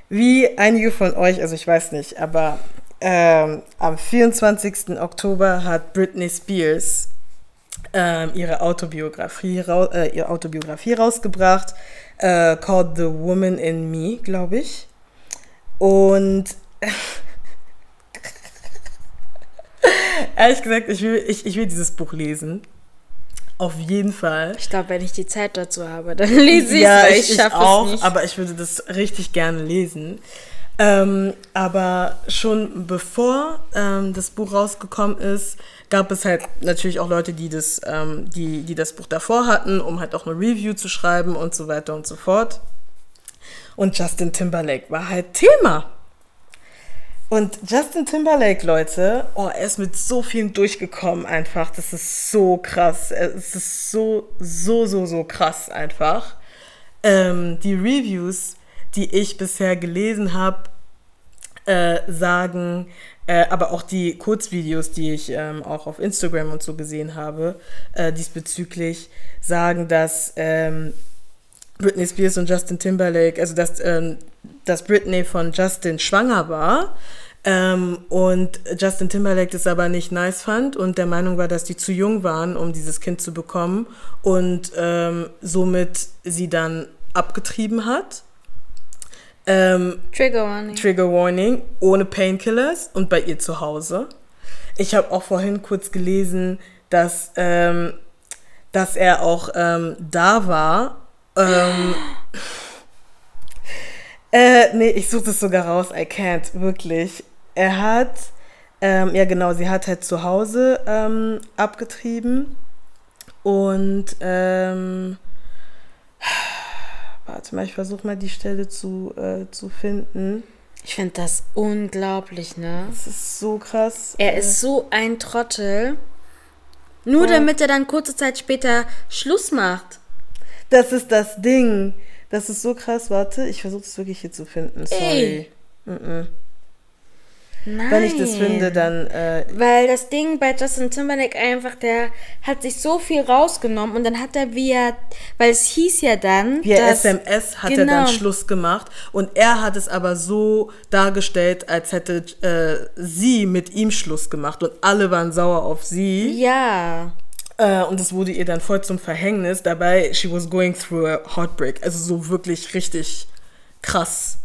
Speaker 2: Wie einige von euch, also ich weiß nicht, aber ähm, am 24. Oktober hat Britney Spears ähm, ihre Autobiografie, äh, ihre Autobiografie rausgebracht, äh, called The Woman in Me, glaube ich. Und ehrlich gesagt, ich will, ich, ich will dieses Buch lesen. Auf jeden Fall.
Speaker 1: Ich glaube, wenn ich die Zeit dazu habe, dann lese ich
Speaker 2: ja,
Speaker 1: weil
Speaker 2: ich,
Speaker 1: ich schaffe
Speaker 2: auch,
Speaker 1: es
Speaker 2: aber ich würde das richtig gerne lesen. Ähm, aber schon bevor ähm, das Buch rausgekommen ist, gab es halt natürlich auch Leute, die das, ähm, die, die das Buch davor hatten, um halt auch eine Review zu schreiben und so weiter und so fort. Und Justin Timberlake war halt Thema. Und Justin Timberlake, Leute, oh, er ist mit so vielen durchgekommen einfach. Das ist so krass. Es ist so, so, so, so krass einfach. Ähm, die Reviews, die ich bisher gelesen habe, äh, sagen, äh, aber auch die Kurzvideos, die ich ähm, auch auf Instagram und so gesehen habe, äh, diesbezüglich sagen, dass ähm, Britney Spears und Justin Timberlake, also dass, ähm, dass Britney von Justin schwanger war ähm, und Justin Timberlake das aber nicht nice fand und der Meinung war, dass die zu jung waren, um dieses Kind zu bekommen und ähm, somit sie dann abgetrieben hat. Ähm,
Speaker 1: Trigger Warning.
Speaker 2: Trigger Warning, ohne Painkillers und bei ihr zu Hause. Ich habe auch vorhin kurz gelesen, dass, ähm, dass er auch ähm, da war. Ähm, äh, nee, ich suche das sogar raus. I can't, wirklich. Er hat, ähm, ja genau, sie hat halt zu Hause ähm, abgetrieben und ähm, warte mal, ich versuche mal die Stelle zu, äh, zu finden.
Speaker 1: Ich finde das unglaublich, ne?
Speaker 2: Das ist so krass.
Speaker 1: Er ist so ein Trottel. Nur
Speaker 2: Ja.
Speaker 1: damit er dann kurze Zeit später Schluss macht.
Speaker 2: Das ist das Ding. Das ist so krass. Warte, ich versuche es wirklich hier zu finden. Sorry.
Speaker 1: Ey. Nein.
Speaker 2: Wenn ich das finde, dann. Äh,
Speaker 1: Weil das Ding bei Justin Timberlake einfach, der hat sich so viel rausgenommen und dann hat er via, weil es hieß ja dann,
Speaker 2: via
Speaker 1: dass,
Speaker 2: SMS hat er dann
Speaker 1: Genau.
Speaker 2: Schluss gemacht. Und er hat es aber so dargestellt, als hätte äh, sie mit ihm Schluss gemacht. Und alle waren sauer auf sie.
Speaker 1: Ja.
Speaker 2: Äh, und es wurde ihr dann voll zum Verhängnis. Dabei, she was going through a heartbreak. Also so wirklich richtig krass.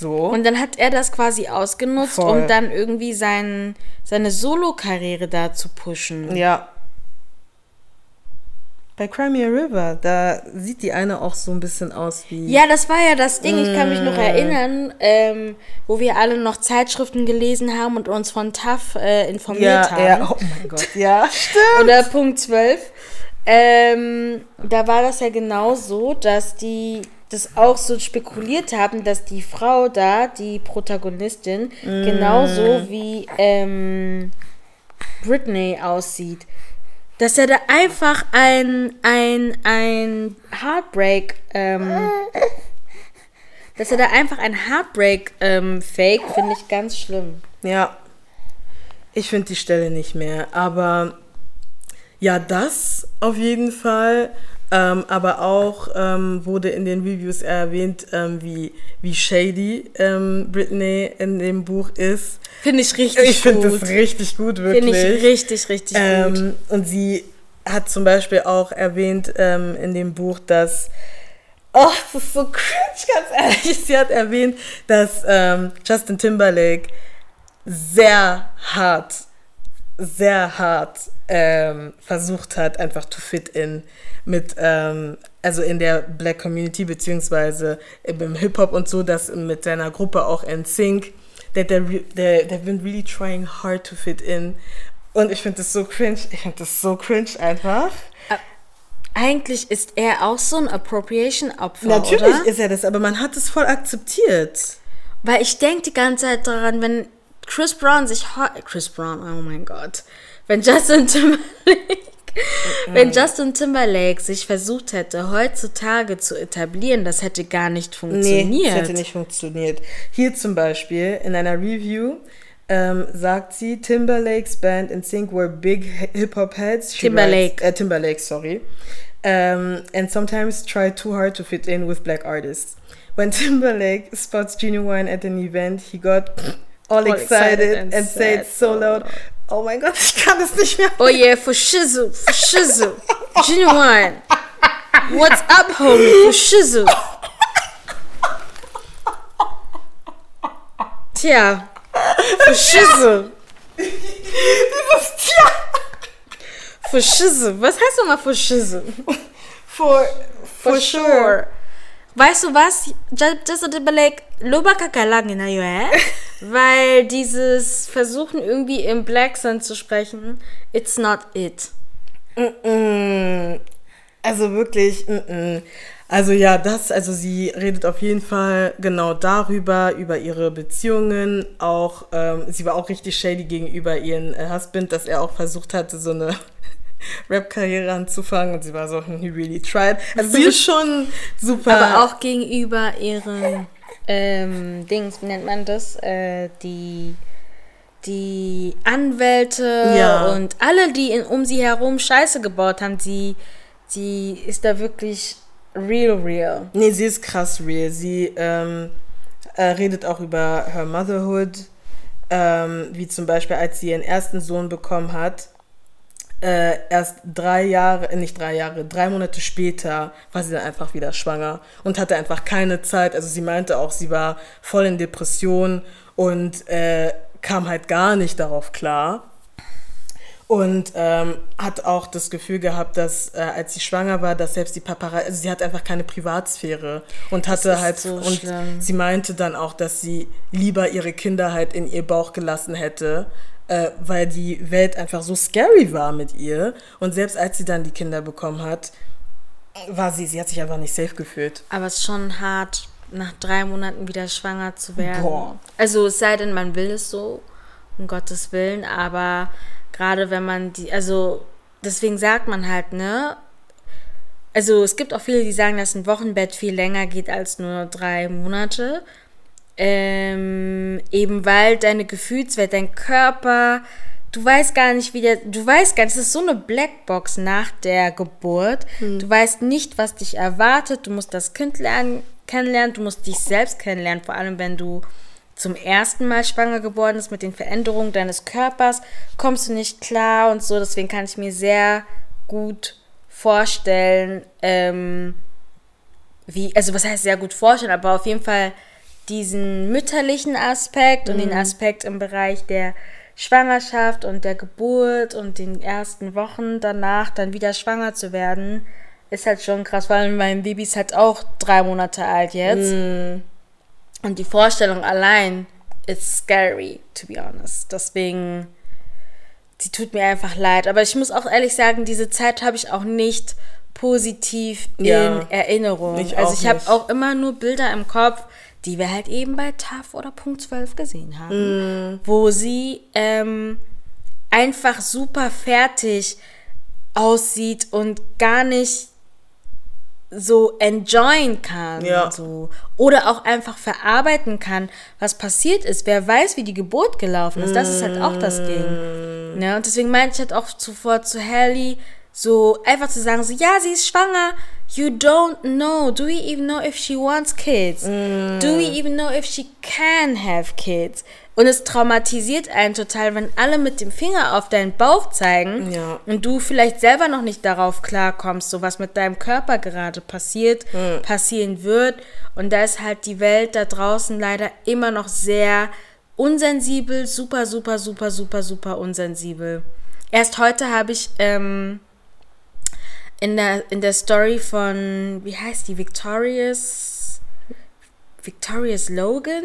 Speaker 2: So.
Speaker 1: Und dann hat er das quasi ausgenutzt,
Speaker 2: Voll.
Speaker 1: um dann irgendwie sein, seine Solo-Karriere da zu pushen.
Speaker 2: Ja. Bei Crimea River, da sieht die eine auch so ein bisschen aus wie.
Speaker 1: Ja, das war ja das Ding. Ich kann mich
Speaker 2: Mm.
Speaker 1: noch erinnern, ähm, wo wir alle noch Zeitschriften gelesen haben und uns von TAF äh, informiert
Speaker 2: ja,
Speaker 1: haben.
Speaker 2: ja, oh mein Gott, ja, stimmt.
Speaker 1: Oder Punkt 12. Ähm, da war das ja genau so, dass die das auch so spekuliert haben, dass die Frau da, die Protagonistin, genauso wie ähm, Britney aussieht. Dass er da einfach ein, ein, ein Heartbreak, ähm, dass er da einfach ein Heartbreak ähm, fake, finde ich ganz schlimm.
Speaker 2: Ja. Ich finde die Stelle nicht mehr. Aber ja, das auf jeden Fall. Ähm, aber auch ähm, wurde in den Reviews erwähnt, ähm, wie, wie shady ähm, Britney in dem Buch ist.
Speaker 1: Finde ich richtig
Speaker 2: Ich finde
Speaker 1: gut.
Speaker 2: das richtig gut, wirklich.
Speaker 1: Finde ich richtig, richtig gut.
Speaker 2: Ähm, und sie hat zum Beispiel auch erwähnt ähm, in dem Buch, dass. Oh, das ist so cringe, ganz ehrlich. Sie hat erwähnt, dass Justin Timberlake sehr hart, sehr hart ähm, versucht hat, einfach to fit in mit, ähm, also in der Black Community, beziehungsweise im Hip-Hop und so, dass mit seiner Gruppe auch in Sync, that they're, re- they're, they've been really trying hard to fit in. Und ich finde das so cringe, ich finde das so cringe einfach.
Speaker 1: Eigentlich ist er auch so ein Appropriation-Opfer,
Speaker 2: Natürlich
Speaker 1: oder?
Speaker 2: ist er das, aber man hat es voll akzeptiert.
Speaker 1: Weil ich denke die ganze Zeit daran, wenn Chris Brown sich... Chris Brown, oh mein Gott. Wenn Justin Timberlake... Wenn Justin Timberlake sich versucht hätte, heutzutage zu etablieren, das hätte gar nicht funktioniert.
Speaker 2: Nee, das hätte nicht funktioniert. Hier zum Beispiel in einer Review ähm, sagt sie, Timberlake's band in sync were big hip-hop heads. She
Speaker 1: Timberlake.
Speaker 2: Writes, äh, Timberlake, sorry. Um, and sometimes try too hard to fit in with black artists. When Timberlake spots Genuine at an event, he got all, excited, and, said so loud, oh mein Gott, ich kann es nicht mehr.
Speaker 1: Oh yeah, for shizzle, for shizzle. Genuine. What's up, homie? For shizzle. Tja, for shizzle.
Speaker 2: Dieses Tier.
Speaker 1: For shizzle. Was heißt nochmal for shizzle?
Speaker 2: For, for, sure.
Speaker 1: Weißt du was? Ju- Justin Timberlake, loba kakalange na yo, eh? Weil dieses Versuchen irgendwie im Black Sun zu sprechen, it's not it.
Speaker 2: Mm-mm. Also wirklich, mm-mm. Also ja, das, also sie redet auf jeden Fall genau darüber, über ihre Beziehungen. Auch, ähm, sie war auch richtig shady gegenüber ihren äh, Husband, dass er auch versucht hatte, so eine Rap-Karriere anzufangen und sie war so, he really tried. Also sie ist schon super.
Speaker 1: Aber auch gegenüber ihren ähm, Dings, wie nennt man das? Äh, die die Anwälte
Speaker 2: Ja.
Speaker 1: und alle, die in, um sie herum Scheiße gebaut haben, sie, sie ist da wirklich real, real.
Speaker 2: Nee, sie ist krass real. Sie ähm, äh, redet auch über her Motherhood, ähm, wie zum Beispiel, als sie ihren ersten Sohn bekommen hat. Äh, erst drei Jahre, äh, nicht drei Jahre, drei Monate später war sie dann einfach wieder schwanger und hatte einfach keine Zeit. Also sie meinte auch, sie war voll in Depression und äh, kam halt gar nicht darauf klar. Und ähm, hat auch das Gefühl gehabt, dass äh, als sie schwanger war, dass selbst die Paparazzi, also sie hat einfach keine Privatsphäre und hatte halt
Speaker 1: so
Speaker 2: und
Speaker 1: schlimm.
Speaker 2: sie meinte dann auch, dass sie lieber ihre Kinder halt in ihr Bauch gelassen hätte, äh, weil die Welt einfach so scary war mit ihr. Und selbst als sie dann die Kinder bekommen hat, war sie, sie hat sich einfach nicht safe gefühlt.
Speaker 1: Aber es ist schon hart, nach drei Monaten wieder schwanger zu werden.
Speaker 2: Boah.
Speaker 1: Also es sei denn, man will es so, um Gottes Willen, aber gerade wenn man die, also deswegen sagt man halt, ne? Also es gibt auch viele, die sagen, dass ein Wochenbett viel länger geht als nur drei Monate. Ähm, eben weil deine Gefühlswelt, dein Körper, du weißt gar nicht, wie der, du weißt gar nicht, es ist so eine Blackbox nach der Geburt. Du weißt nicht, was dich erwartet. Du musst das Kind lernen, kennenlernen, du musst dich selbst kennenlernen, vor allem wenn du zum ersten Mal schwanger geworden bist mit den Veränderungen deines Körpers, kommst du nicht klar und so. Deswegen kann ich mir sehr gut vorstellen, ähm, wie, also was heißt sehr gut vorstellen, aber auf jeden Fall diesen mütterlichen Aspekt und den Aspekt im Bereich der Schwangerschaft und der Geburt und den ersten Wochen danach dann wieder schwanger zu werden, ist halt schon krass, weil mein Baby ist halt auch drei Monate alt jetzt. Und die Vorstellung allein ist scary, to be honest. Deswegen, sie tut mir einfach leid. Aber ich muss auch ehrlich sagen, diese Zeit habe ich auch nicht positiv
Speaker 2: Ja.
Speaker 1: in Erinnerung.
Speaker 2: Ich
Speaker 1: also ich habe auch immer nur Bilder im Kopf, die wir halt eben bei TAF oder Punkt 12 gesehen haben,
Speaker 2: Mm.
Speaker 1: wo sie ähm, einfach super fertig aussieht und gar nicht so enjoyen kann.
Speaker 2: Ja.
Speaker 1: So. Oder auch einfach verarbeiten kann, was passiert ist. Wer weiß, wie die Geburt gelaufen ist. Das ist halt auch das Ding. Ne? Und deswegen meinte ich halt auch zuvor zu Hallie, so einfach zu sagen, so, ja, sie ist schwanger. You don't know. Do we even know if she wants kids? Do we even know if she can have kids? Und es traumatisiert einen total, wenn alle mit dem Finger auf deinen Bauch zeigen
Speaker 2: Ja.
Speaker 1: und du vielleicht selber noch nicht darauf klarkommst, so was mit deinem Körper gerade passiert, passieren wird. Und da ist halt die Welt da draußen leider immer noch sehr unsensibel, super, super, super, super, super unsensibel. Erst heute habe ich ähm, in, der, in der Story von, wie heißt die, Victorious, Victorious Logan?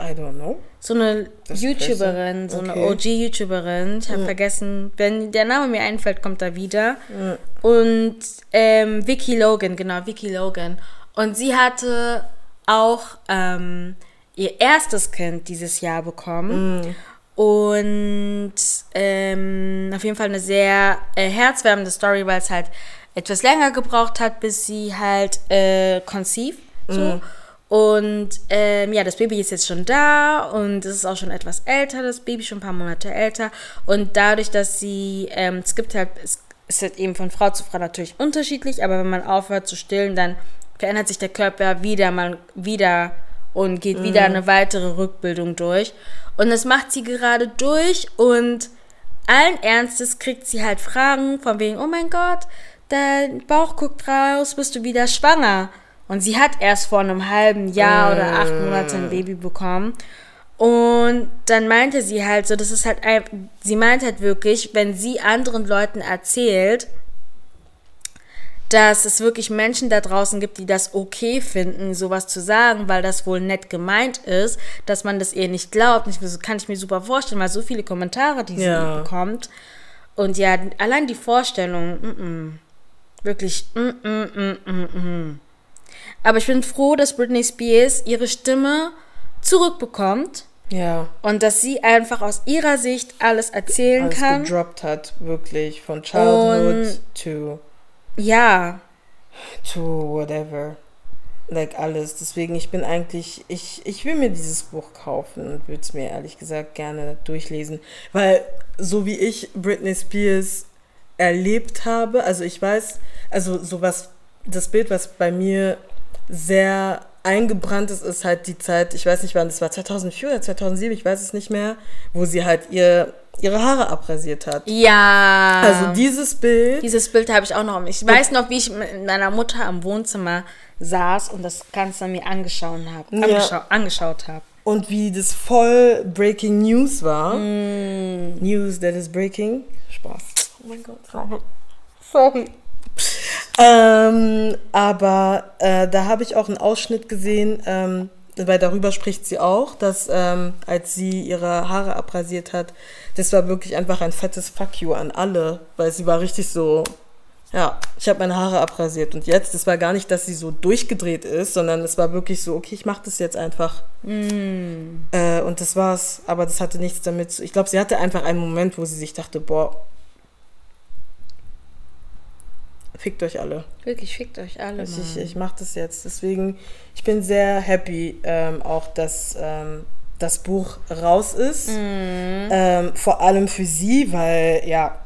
Speaker 2: I don't know.
Speaker 1: so eine
Speaker 2: Das
Speaker 1: YouTuberin, so eine
Speaker 2: Okay.
Speaker 1: OG-YouTuberin. Ich habe vergessen, wenn der Name mir einfällt, kommt er wieder. Und ähm, Vicky Logan, genau, Vicky Logan. Und sie hatte auch ähm, ihr erstes Kind dieses Jahr bekommen. Und ähm, auf jeden Fall eine sehr äh, herzwärmende Story, weil es halt etwas länger gebraucht hat, bis sie halt äh, conceive. So. Und ähm, ja, das Baby ist jetzt schon da und es ist auch schon etwas älter, das Baby schon ein paar Monate älter. Und dadurch, dass sie, ähm, es gibt halt, es ist halt eben von Frau zu Frau natürlich unterschiedlich, aber wenn man aufhört zu stillen, dann verändert sich der Körper wieder mal wieder und geht wieder eine weitere Rückbildung durch. Und das macht sie gerade durch und allen Ernstes kriegt sie halt Fragen von wegen, oh mein Gott, dein Bauch guckt raus, bist du wieder schwanger? Und sie hat erst vor einem halben Jahr oder acht Monate ein Baby bekommen. Und dann meinte sie halt so, das ist halt, ein, sie meint halt wirklich, wenn sie anderen Leuten erzählt, dass es wirklich Menschen da draußen gibt, die das okay finden, sowas zu sagen, weil das wohl nett gemeint ist, dass man das ihr nicht glaubt. Ich, das kann ich mir super vorstellen, weil so viele Kommentare, die
Speaker 2: Ja.
Speaker 1: sie bekommt. Und ja, allein die Vorstellung, mm -mm, wirklich, mm -mm, mm -mm, mm. Aber ich bin froh, dass Britney Spears ihre Stimme zurückbekommt
Speaker 2: Ja.
Speaker 1: und dass sie einfach aus ihrer Sicht alles erzählen
Speaker 2: Alles
Speaker 1: kann.
Speaker 2: gedroppt hat, wirklich. Von Childhood to,
Speaker 1: Ja,
Speaker 2: to whatever. Like alles. Deswegen, ich bin eigentlich, ich, ich will mir dieses Buch kaufen und würde es mir ehrlich gesagt gerne durchlesen. Weil, so wie ich Britney Spears erlebt habe, also ich weiß, also sowas, das Bild, was bei mir sehr eingebrannt ist, ist halt die Zeit, ich weiß nicht wann, das war 2004 oder 2007, ich weiß es nicht mehr, wo sie halt ihr, ihre Haare abrasiert hat.
Speaker 1: ja.
Speaker 2: Also dieses Bild,
Speaker 1: Dieses Bild habe ich auch noch. Ich weiß noch, wie ich mit meiner Mutter am Wohnzimmer saß und das Ganze mir angeschaut habe.
Speaker 2: Ja.
Speaker 1: Angeschau angeschaut habe.
Speaker 2: und wie das voll Breaking News war. News that is breaking. Spaß. Oh mein Gott. Sorry. Ähm, aber äh, da habe ich auch einen Ausschnitt gesehen, ähm, weil darüber spricht sie auch, dass ähm, als sie ihre Haare abrasiert hat, das war wirklich einfach ein fettes Fuck you an alle, weil sie war richtig so, ja, ich habe meine Haare abrasiert und jetzt, das war gar nicht, dass sie so durchgedreht ist, sondern es war wirklich so, okay, ich mache das jetzt einfach. Äh, und das war's, aber das hatte nichts damit zu. Ich glaube, sie hatte einfach einen Moment, wo sie sich dachte, boah, fickt euch alle.
Speaker 1: Wirklich, fickt euch alle.
Speaker 2: Ich, ich, ich mache das jetzt. Deswegen, ich bin sehr happy, ähm, auch dass ähm, das Buch raus ist. Ähm, vor allem für sie, weil ja,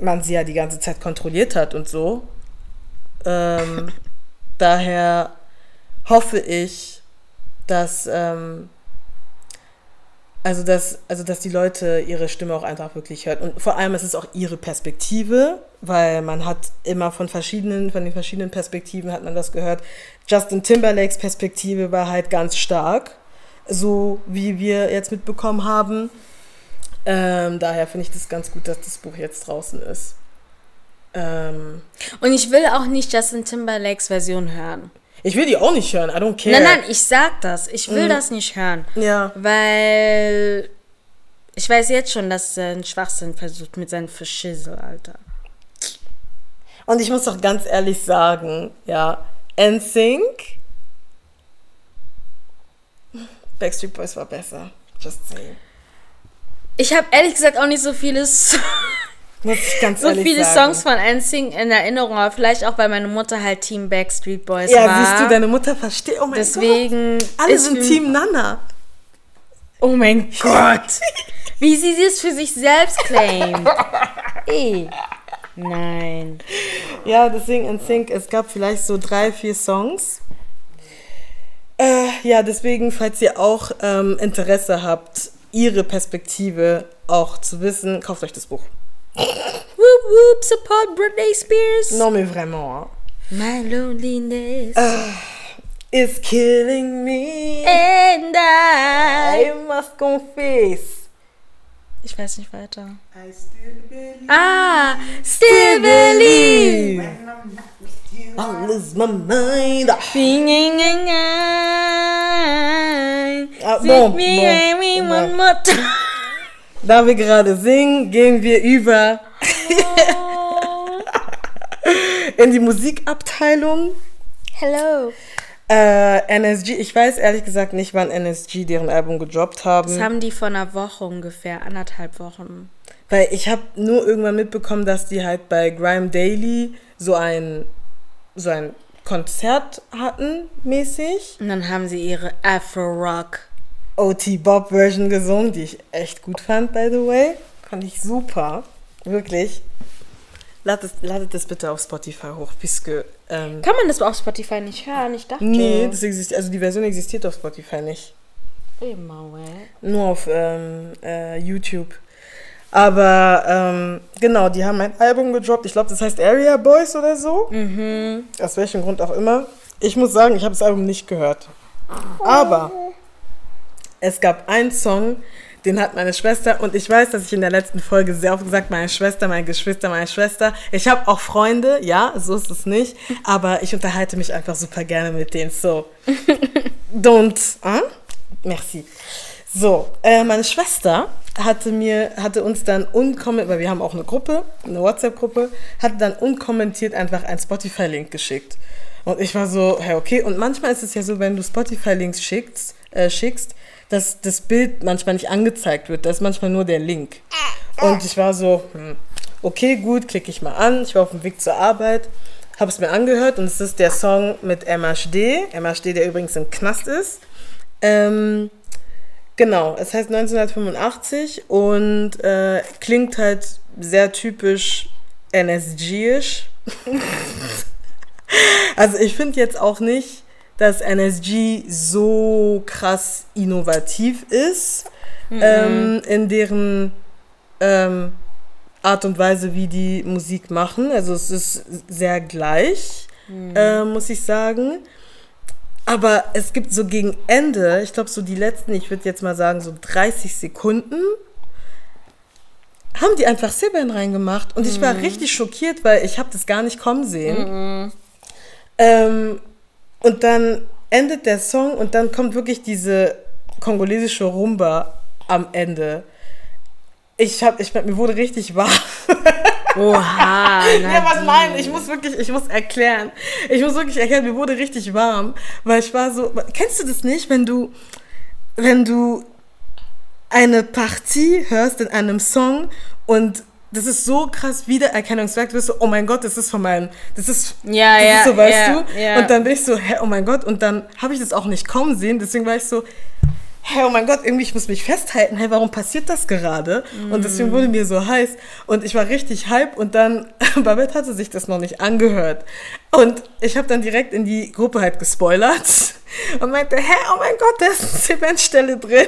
Speaker 2: man sie ja die ganze Zeit kontrolliert hat und so. Ähm, daher hoffe ich, dass, ähm, also, dass, also dass die Leute ihre Stimme auch einfach wirklich hört. Und vor allem ist es auch ihre Perspektive, weil man hat immer von verschiedenen, von den verschiedenen Perspektiven hat man das gehört. Justin Timberlakes Perspektive war halt ganz stark, so wie wir jetzt mitbekommen haben. Ähm, daher finde ich das ganz gut, dass das Buch jetzt draußen ist. Ähm,
Speaker 1: Und ich will auch nicht Justin Timberlakes Version hören.
Speaker 2: Ich will die auch nicht hören, I don't care.
Speaker 1: Nein, nein, ich sag das. Ich will das nicht hören.
Speaker 2: Ja.
Speaker 1: Weil ich weiß jetzt schon, dass er einen Schwachsinn versucht mit seinem Verschissel, Alter.
Speaker 2: Und ich muss doch ganz ehrlich sagen, ja, NSYNC, Backstreet Boys war besser. Just saying.
Speaker 1: Ich habe ehrlich gesagt auch nicht so viele, so
Speaker 2: Muss ich ganz ehrlich
Speaker 1: viele
Speaker 2: sagen.
Speaker 1: Songs von NSYNC in Erinnerung, aber vielleicht auch, weil meine Mutter halt Team Backstreet Boys
Speaker 2: Ja,
Speaker 1: war.
Speaker 2: siehst du, deine Mutter versteht. Oh mein
Speaker 1: Deswegen
Speaker 2: Gott. Alle sind Team Nana.
Speaker 1: Oh mein Gott. Wie sie es für sich selbst claimt. Ey. Nein.
Speaker 2: Ja, deswegen NSYNC, es gab vielleicht so drei, vier Songs. Äh, ja, deswegen, falls ihr auch ähm, Interesse habt, ihre Perspektive auch zu wissen, kauft euch das Buch.
Speaker 1: Whoop whoop, support Britney Spears.
Speaker 2: Non, mais vraiment.
Speaker 1: My loneliness.
Speaker 2: It's killing me.
Speaker 1: And I.
Speaker 2: I must confess.
Speaker 1: Ich weiß nicht weiter.
Speaker 2: I still believe.
Speaker 1: Ah, still believe.
Speaker 2: I lose my mind. Ah,
Speaker 1: Sing
Speaker 2: bon,
Speaker 1: me,
Speaker 2: bon,
Speaker 1: and me
Speaker 2: bon.
Speaker 1: one more time.
Speaker 2: Da wir gerade singen, gehen wir über in die Musikabteilung.
Speaker 1: Hello.
Speaker 2: Äh, NSG, ich weiß ehrlich gesagt nicht, wann NSG deren Album gedroppt haben.
Speaker 1: Das haben die vor einer Woche ungefähr, anderthalb Wochen.
Speaker 2: Weil ich habe nur irgendwann mitbekommen, dass die halt bei Grime Daily so ein, so ein Konzert hatten, mäßig.
Speaker 1: Und dann haben sie ihre Afro-Rock.
Speaker 2: OT Bob Version gesungen, die ich echt gut fand, by the way. Fand ich super. Wirklich. Ladet, ladet das bitte auf Spotify hoch, puisque, ähm,
Speaker 1: Kann man das auf Spotify nicht hören? Ich dachte.
Speaker 2: Nee, das existiert, also die Version existiert auf Spotify nicht.
Speaker 1: Immer.
Speaker 2: Nur auf ähm, äh, YouTube. Aber ähm, genau, die haben ein Album gedroppt. Ich glaube, das heißt Area Boys oder so.
Speaker 1: Mhm.
Speaker 2: Aus welchem Grund auch immer. Ich muss sagen, ich habe das Album nicht gehört. Aber es gab einen Song, den hat meine Schwester, und ich weiß, dass ich in der letzten Folge sehr oft gesagt meine Schwester, meine Geschwister, meine Schwester. Ich habe auch Freunde, ja, so ist es nicht. Aber ich unterhalte mich einfach super gerne mit denen. So, don't, hein? Merci. So, äh, meine Schwester hatte mir, hatte uns dann unkommentiert, weil wir haben auch eine Gruppe, eine WhatsApp-Gruppe, hatte dann unkommentiert einfach einen Spotify-Link geschickt. Und ich war so, hey, okay. Und manchmal ist es ja so, wenn du Spotify-Links schickst, äh, schickst, dass das Bild manchmal nicht angezeigt wird. Da ist manchmal nur der Link. Und ich war so, hm, okay, gut, klicke ich mal an. Ich war auf dem Weg zur Arbeit, habe es mir angehört und es ist der Song mit MHD. MHD, der übrigens im Knast ist. Ähm, genau, es heißt 1985 und äh, klingt halt sehr typisch NSG-isch. also ich finde jetzt auch nicht, dass NSG so krass innovativ ist mhm. ähm, in deren ähm, Art und Weise, wie die Musik machen. Also es ist sehr gleich, mhm. äh, muss ich sagen. Aber es gibt so gegen Ende, ich glaube so die letzten, ich würde jetzt mal sagen so 30 Sekunden, haben die einfach Seben reingemacht. Und mhm. ich war mhm. richtig schockiert, weil ich habe das gar nicht kommen sehen. Mhm. Ähm, und dann endet der Song und dann kommt wirklich diese kongolesische Rumba am Ende. Ich hab, ich, mir wurde richtig warm. Oha. ja, was nein, ich muss wirklich, ich muss erklären. Ich muss wirklich erklären, mir wurde richtig warm, weil ich war so, kennst du das nicht, wenn du, wenn du eine Partie hörst in einem Song und das ist so krass Wiedererkennungswert. Du bist so, oh mein Gott, das ist von meinem, das ist, ja, das ja, ist so, weißt ja, du? Ja. Und dann bin ich so, hä, oh mein Gott. Und dann habe ich das auch nicht kaum sehen. Deswegen war ich so, hä, oh mein Gott, irgendwie, ich muss mich festhalten. Hä, warum passiert das gerade? Mm. Und deswegen wurde mir so heiß. Und ich war richtig hype. Und dann, Babette hatte sich das noch nicht angehört. Und ich habe dann direkt in die Gruppe halt gespoilert. Und meinte, hä, oh mein Gott, da ist eine Zementstelle drin.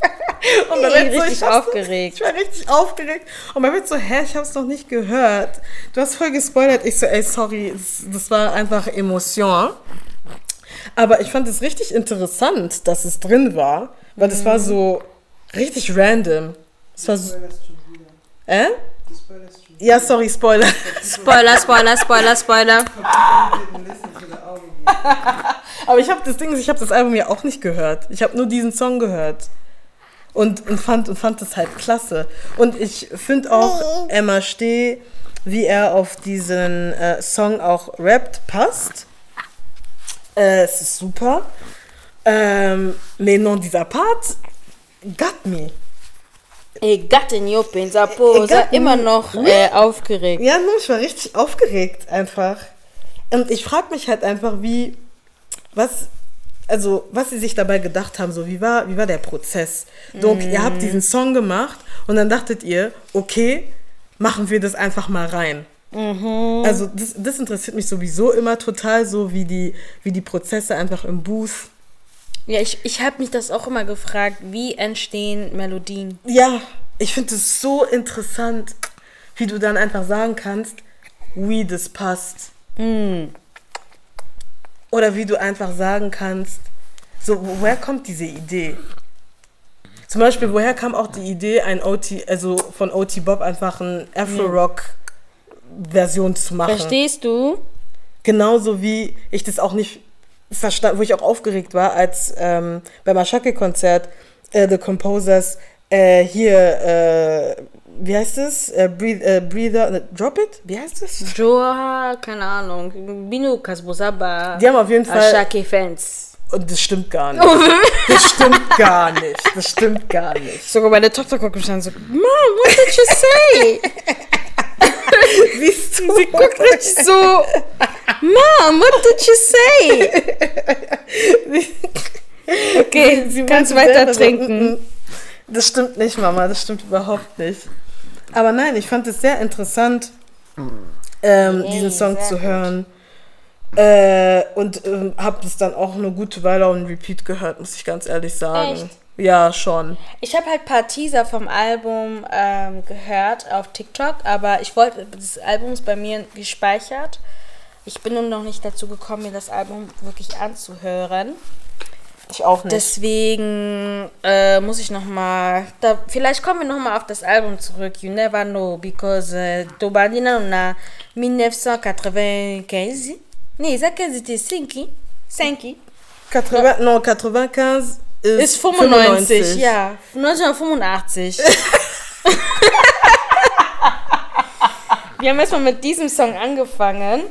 Speaker 2: und dann hey, so, richtig aufgeregt. ich war richtig aufgeregt. Und man wird so, hä, ich hab's noch nicht gehört. Du hast voll gespoilert. Ich so, ey, sorry, das war einfach Emotion. Aber ich fand es richtig interessant, dass es drin war, weil das war so richtig random. Das war so. Äh? Ja, sorry, Spoiler.
Speaker 1: Spoiler, Spoiler, Spoiler, Spoiler.
Speaker 2: Aber ich habe das Ding, ich habe das Album ja auch nicht gehört. Ich habe nur diesen Song gehört und, und, fand, und fand das halt klasse. Und ich finde auch Emma Steh, wie er auf diesen äh, Song auch rappt, passt. Äh, es ist super. Ähm, mais non, dieser Part got me.
Speaker 1: Got in your Pinsa Pose. Immer noch äh, aufgeregt.
Speaker 2: Ja, no, ich war richtig aufgeregt einfach. Und ich frage mich halt einfach, wie, was, also was sie sich dabei gedacht haben, so wie war, wie war der Prozess? So, mm. ihr habt diesen Song gemacht und dann dachtet ihr, okay, machen wir das einfach mal rein. Mhm. Also das, das interessiert mich sowieso immer total, so wie die, wie die Prozesse einfach im Booth.
Speaker 1: Ja, ich, ich habe mich das auch immer gefragt, wie entstehen Melodien?
Speaker 2: Ja, ich finde es so interessant, wie du dann einfach sagen kannst, wie das passt. Mm. Oder wie du einfach sagen kannst, so, woher kommt diese Idee? Zum Beispiel, woher kam auch die Idee, ein OT, also von OT Bob einfach ein Afro-Rock-Version zu machen?
Speaker 1: Verstehst du?
Speaker 2: Genauso wie ich das auch nicht verstanden, wo ich auch aufgeregt war, als ähm, beim Ashake-Konzert äh, The Composers äh, hier äh, wie heißt es? Äh, breathe, äh, breather, äh, drop it? Wie heißt es?
Speaker 1: Joa, keine Ahnung. Binu Kasbosaba.
Speaker 2: Die haben auf jeden Fall.
Speaker 1: Ashake Fans.
Speaker 2: Und das stimmt gar nicht. Das stimmt gar nicht. Das stimmt gar nicht.
Speaker 1: Sogar meine Tochter guckt mich an so, Mom, what did you say? Siehst du? Sie guckt richtig so, Mom, what did you say? okay, sie kannst weiter trinken.
Speaker 2: Das stimmt nicht, Mama, das stimmt überhaupt nicht. Aber nein, ich fand es sehr interessant, ähm, yeah, diesen Song zu hören. Äh, und ähm, habe es dann auch eine gute Weile auf Repeat gehört, muss ich ganz ehrlich sagen. Echt? Ja, schon.
Speaker 1: Ich habe halt ein paar Teaser vom Album ähm, gehört auf TikTok, aber ich wollte, das Album ist bei mir gespeichert. Ich bin nun noch nicht dazu gekommen, mir das Album wirklich anzuhören.
Speaker 2: Ich auch nicht.
Speaker 1: Deswegen äh, muss ich nochmal, vielleicht kommen wir nochmal auf das Album zurück. You never know, because äh, Tobandina on a 1995. Nee, ça 15 c'était 5 5
Speaker 2: 80, non, 95 ist,
Speaker 1: ist 95, 95. ja. 1985. wir haben erstmal mit diesem Song angefangen.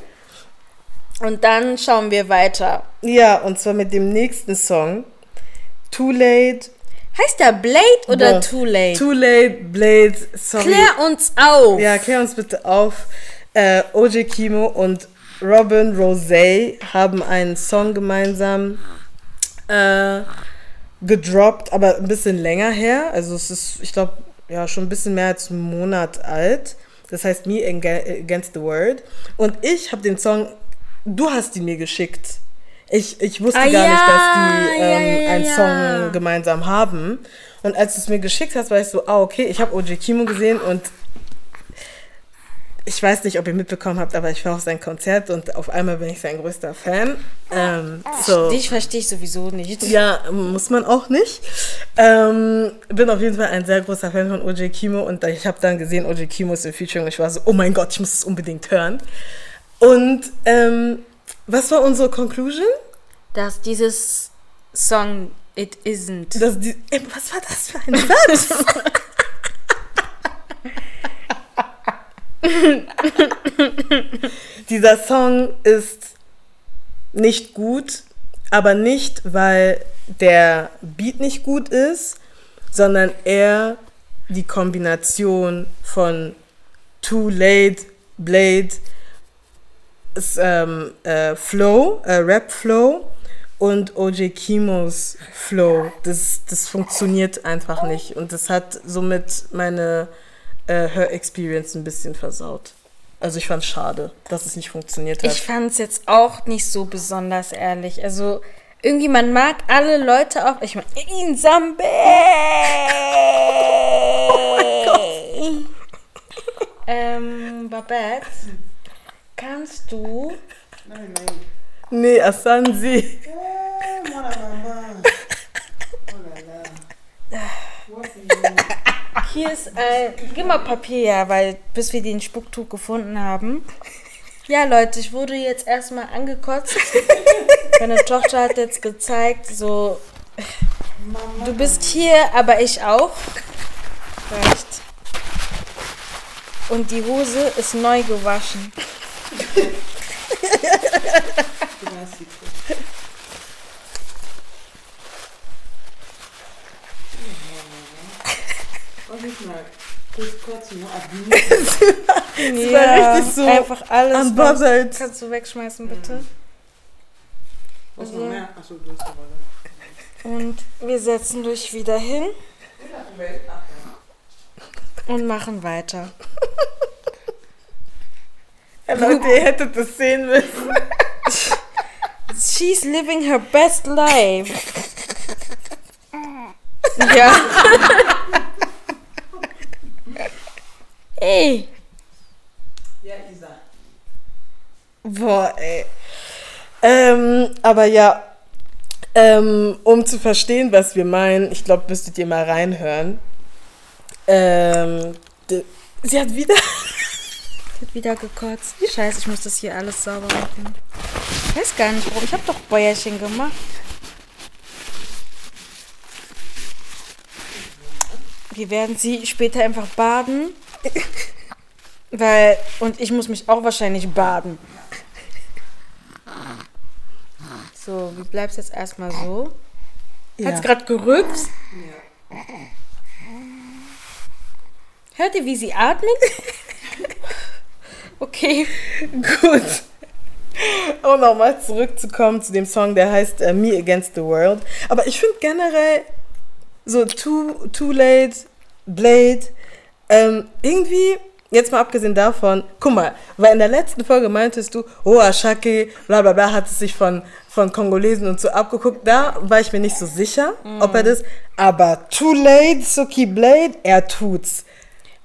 Speaker 1: Und dann schauen wir weiter.
Speaker 2: Ja, und zwar mit dem nächsten Song. Too Late.
Speaker 1: Heißt der Blade oder
Speaker 2: Bon.
Speaker 1: Too Late?
Speaker 2: Too Late, Blade, sorry.
Speaker 1: Klär uns auf.
Speaker 2: Ja, klär uns bitte auf. Äh, OJ Kimo und Robin Rosé haben einen Song gemeinsam äh, gedroppt, aber ein bisschen länger her. Also es ist, ich glaube, ja, schon ein bisschen mehr als einen Monat alt. Das heißt Me Aga- Against the World. Und ich habe den Song, du hast ihn mir geschickt. Ich, ich wusste
Speaker 1: Ah,
Speaker 2: gar
Speaker 1: ja,
Speaker 2: nicht, dass die ähm,
Speaker 1: ja, ja,
Speaker 2: einen. Song gemeinsam haben. Und als du es mir geschickt hast, war ich so, ah, okay, ich habe OJ Kimo gesehen und ich weiß nicht, ob ihr mitbekommen habt, aber ich war auf sein Konzert und auf einmal bin ich sein größter Fan. Ähm, so.
Speaker 1: Dich verstehe ich sowieso nicht.
Speaker 2: Ja, muss man auch nicht. Ähm, bin auf jeden Fall ein sehr großer Fan von OJ Kimo und ich habe dann gesehen, OJ Kimo ist im Featuring und ich war so, oh mein Gott, ich muss es unbedingt hören. Und ähm, was war unsere Conclusion?
Speaker 1: Dass dieses Song It Isn't.
Speaker 2: Dass die, ey, was war das für ein Satz? Dieser Song ist nicht gut, aber nicht, weil der Beat nicht gut ist, sondern eher die Kombination von Too Late, Blade, s- ähm, äh, Flow, äh, Rap Flow und OJ Kimos Flow. Das, das funktioniert einfach nicht und das hat somit meine äh, Hör-Experience ein bisschen versaut. Also ich fand es schade, dass es nicht funktioniert hat.
Speaker 1: Ich fand es jetzt auch nicht so besonders ehrlich. Also irgendwie, man mag alle Leute auch. Ich meine, Insambe! ähm, Babette, kannst du
Speaker 3: Nein, nein.
Speaker 2: nee, Asansi.
Speaker 3: Oh là. What is
Speaker 1: Hier ist ein. Gib mal Papier, ja, weil bis wir den Spucktuch gefunden haben. Ja, Leute, ich wurde jetzt erstmal angekotzt. Meine Tochter hat jetzt gezeigt, so. Du bist hier, aber ich auch. Reicht. Und die Hose ist neu gewaschen.
Speaker 3: Was ist mal? Kurz, kurz, nur
Speaker 2: war richtig so
Speaker 1: Einfach alles. was- Kannst du wegschmeißen, bitte?
Speaker 3: Was noch mehr? Achso, du hast die Rolle.
Speaker 1: Und wir setzen dich wieder hin und machen weiter.
Speaker 2: Leute, ihr hättet das sehen müssen.
Speaker 1: She's living her best life. ja. Ey.
Speaker 3: Ja, Isa.
Speaker 2: Boah, ey. Ähm, aber ja, ähm, um zu verstehen, was wir meinen, ich glaube, müsstet ihr mal reinhören. Ähm, sie hat wieder.
Speaker 1: Hat wieder gekotzt. Scheiße, ich muss das hier alles sauber machen. Ich weiß gar nicht, warum. Ich habe doch Bäuerchen gemacht. Wir werden sie später einfach baden. Weil, und ich muss mich auch wahrscheinlich baden. So, wie bleibst jetzt erstmal so? Hat's gerade gerülpst? Hört ihr, wie sie atmet? okay.
Speaker 2: Gut. Um nochmal zurückzukommen zu dem Song, der heißt äh, Me Against the World. Aber ich finde generell so Too, too Late, Blade, ähm, irgendwie, jetzt mal abgesehen davon, guck mal, weil in der letzten Folge meintest du, oh, Ashake, bla bla bla, hat es sich von, von Kongolesen und so abgeguckt. Da war ich mir nicht so sicher, ob er das, aber Too Late, Suki Blade, er tut's.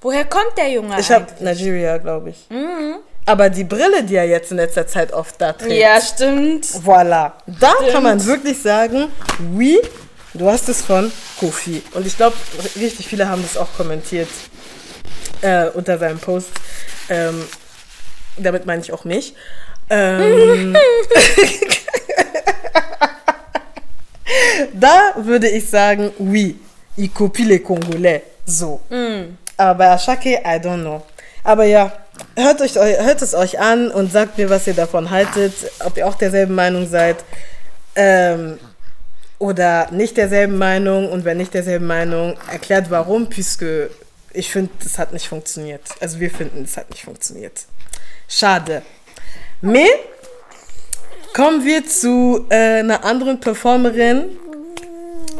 Speaker 1: Woher kommt der Junge
Speaker 2: Ich habe? Nigeria, glaube ich. Aber die Brille, die er jetzt in letzter Zeit oft da trägt,
Speaker 1: Ja, stimmt.
Speaker 2: Voilà. Da
Speaker 1: Stimmt.
Speaker 2: kann man wirklich sagen, oui, du hast es von Kofi. Und ich glaube, richtig viele haben das auch kommentiert äh, unter seinem Post. Ähm, damit meine ich auch mich. Ähm, da würde ich sagen, oui, il copie les Congolais. So. Aber Ashake, I don't know. Aber ja, hört, euch, hört es euch an und sagt mir, was ihr davon haltet, ob ihr auch derselben Meinung seid ähm, oder nicht derselben Meinung und wenn nicht derselben Meinung, erklärt warum, puisque ich finde, das hat nicht funktioniert. Also wir finden, es hat nicht funktioniert. Schade. Mais kommen wir zu äh, einer anderen Performerin,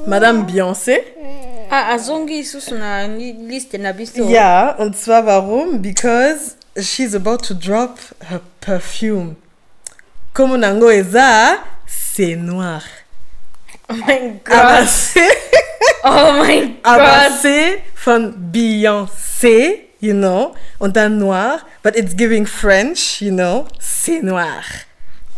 Speaker 2: Madame Beyoncé.
Speaker 1: Ah, azongi isusu na li- liste na biso.
Speaker 2: Ja, und zwar warum? Because she's about to drop her perfume. Como nango eza, c'est noir.
Speaker 1: Oh mein Gott. Oh mein Gott.
Speaker 2: c'est von Beyoncé, you know, und dann noir, but it's giving French, you know, c'est noir.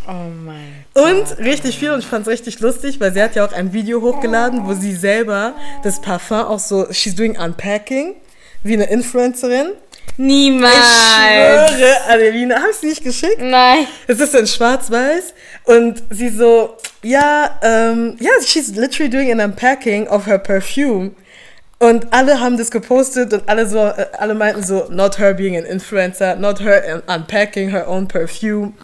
Speaker 1: Oh mein
Speaker 2: Und richtig viel und ich fand es richtig lustig, weil sie hat ja auch ein Video hochgeladen, wo sie selber das Parfum auch so, she's doing unpacking, wie eine Influencerin.
Speaker 1: Niemals.
Speaker 2: Ich schwöre, Adelina, habe ich sie nicht geschickt?
Speaker 1: Nein.
Speaker 2: Es ist in schwarz-weiß und sie so, ja, ähm, ja, she's literally doing an unpacking of her perfume. Und alle haben das gepostet und alle so, äh, alle meinten so, not her being an influencer, not her un- unpacking her own perfume.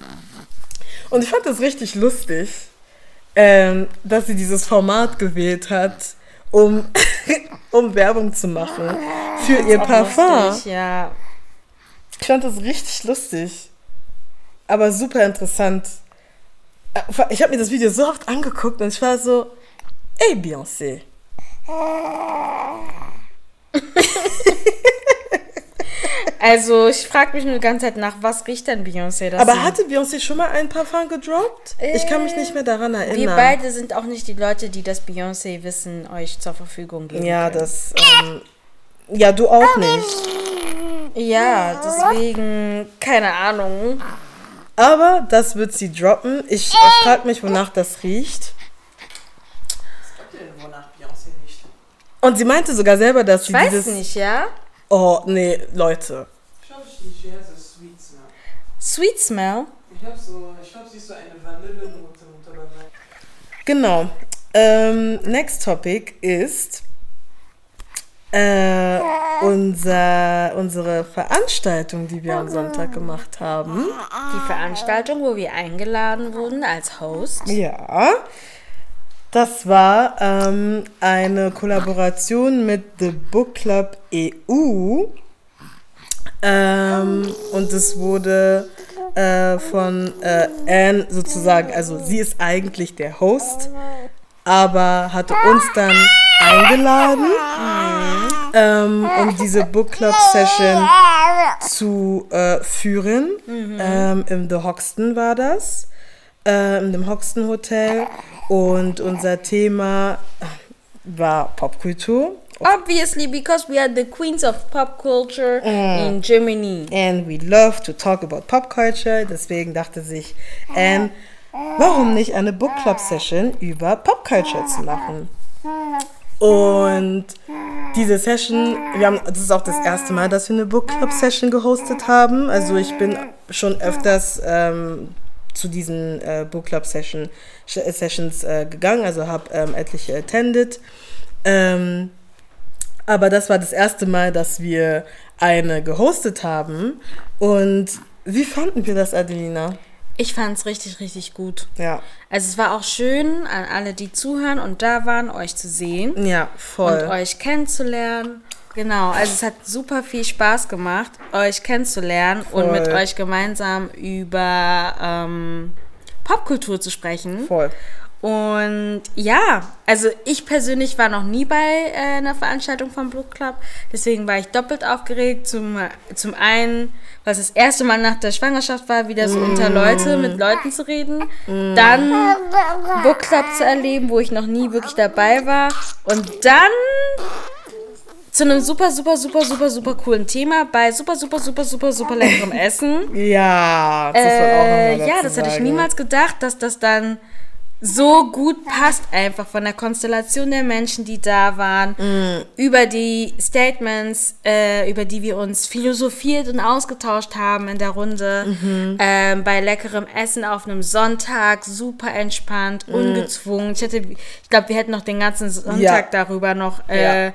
Speaker 2: Und ich fand das richtig lustig, ähm, dass sie dieses Format gewählt hat, um, um Werbung zu machen für ihr Parfum.
Speaker 1: Lustig, ja.
Speaker 2: Ich fand das richtig lustig. Aber super interessant. Äh, Ich habe mir das Video so oft angeguckt und ich war so, ey Beyoncé.
Speaker 1: Also, ich frage mich nur die ganze Zeit nach, was riecht denn Beyoncé? dass
Speaker 2: Aber
Speaker 1: sie-
Speaker 2: hatte Beyoncé schon mal ein Parfum gedroppt? Ich kann mich nicht mehr daran
Speaker 1: Wir
Speaker 2: erinnern.
Speaker 1: beide sind auch nicht die Leute, die das Beyoncé-Wissen euch zur Verfügung geben.
Speaker 2: Ja,
Speaker 1: können.
Speaker 2: das. Ähm, ja, du auch nicht.
Speaker 1: Ja, deswegen, keine Ahnung.
Speaker 2: Aber das wird sie droppen. Ich äh, frage mich, wonach das riecht.
Speaker 3: Habt ihr denn, wonach Beyoncé riecht?
Speaker 2: Und sie meinte sogar selber, dass sie
Speaker 1: Ich weiß
Speaker 2: dieses.
Speaker 1: nicht, ja?
Speaker 2: Oh, nee, Leute.
Speaker 3: Ich glaube, sie hat so Sweet Smell.
Speaker 1: Sweet Smell.
Speaker 3: Ich glaube, so, ich glaub, sie ist so eine Vanillenote unter dabei.
Speaker 2: Genau. Ähm, next topic ist äh, unser, unsere Veranstaltung, die wir am Sonntag gemacht haben.
Speaker 1: Die Veranstaltung, wo wir eingeladen wurden als Host.
Speaker 2: Ja. Das war ähm, eine Kollaboration mit The Book Club EU. Ähm, und es wurde äh, von äh, Anne sozusagen, also sie ist eigentlich der Host, aber hatte uns dann eingeladen, ähm, um diese Book Club Session zu äh, führen. Ähm, Im The Hoxton war das, äh, in dem Hoxton Hotel. Und unser Thema war Popkultur.
Speaker 1: Obviously, because we are the queens of pop culture in Germany.
Speaker 2: And we love to talk about Pop Culture. Deswegen dachte sich Anne, warum nicht eine Book Club Session über Pop Culture zu machen? Und diese Session, wir haben, das ist auch das erste Mal, dass wir eine Book Club Session gehostet haben. Also ich bin schon öfters ähm, zu diesen äh, Book Club Session, Sessions äh, gegangen, also habe ähm, etliche attended. Ähm, aber das war das erste Mal, dass wir eine gehostet haben. Und wie fanden wir das, Adelina?
Speaker 1: Ich fand es richtig, richtig gut.
Speaker 2: Ja.
Speaker 1: Also es war auch schön, an alle, die zuhören und da waren, euch zu sehen
Speaker 2: Ja, voll.
Speaker 1: und euch kennenzulernen. Genau, also es hat super viel Spaß gemacht, euch kennenzulernen und mit
Speaker 2: Voll.
Speaker 1: euch gemeinsam über ähm, Popkultur zu sprechen.
Speaker 2: voll.
Speaker 1: Und ja, also ich persönlich war noch nie bei äh, einer Veranstaltung vom Book Club. Deswegen war ich doppelt aufgeregt. Zum, zum einen, weil es das erste Mal nach der Schwangerschaft war, wieder so unter Leute, mit Leuten zu reden. Dann Book Club zu erleben, wo ich noch nie wirklich dabei war. Und dann zu einem super, super, super, super, super coolen Thema bei super, super, super, super, super leckerem Essen.
Speaker 2: Ja, das
Speaker 1: Äh, ja, das hätte ich niemals gedacht, dass das dann so gut passt, einfach von der Konstellation der Menschen, die da waren,
Speaker 2: Mm.
Speaker 1: über die Statements, äh, über die wir uns philosophiert und ausgetauscht haben in der Runde,
Speaker 2: Mhm.
Speaker 1: ähm, bei leckerem Essen auf einem Sonntag, super entspannt,
Speaker 2: Mm.
Speaker 1: ungezwungen. Ich, hätte, ich glaube, wir hätten noch den ganzen Sonntag
Speaker 2: Ja.
Speaker 1: darüber noch äh,
Speaker 2: Ja.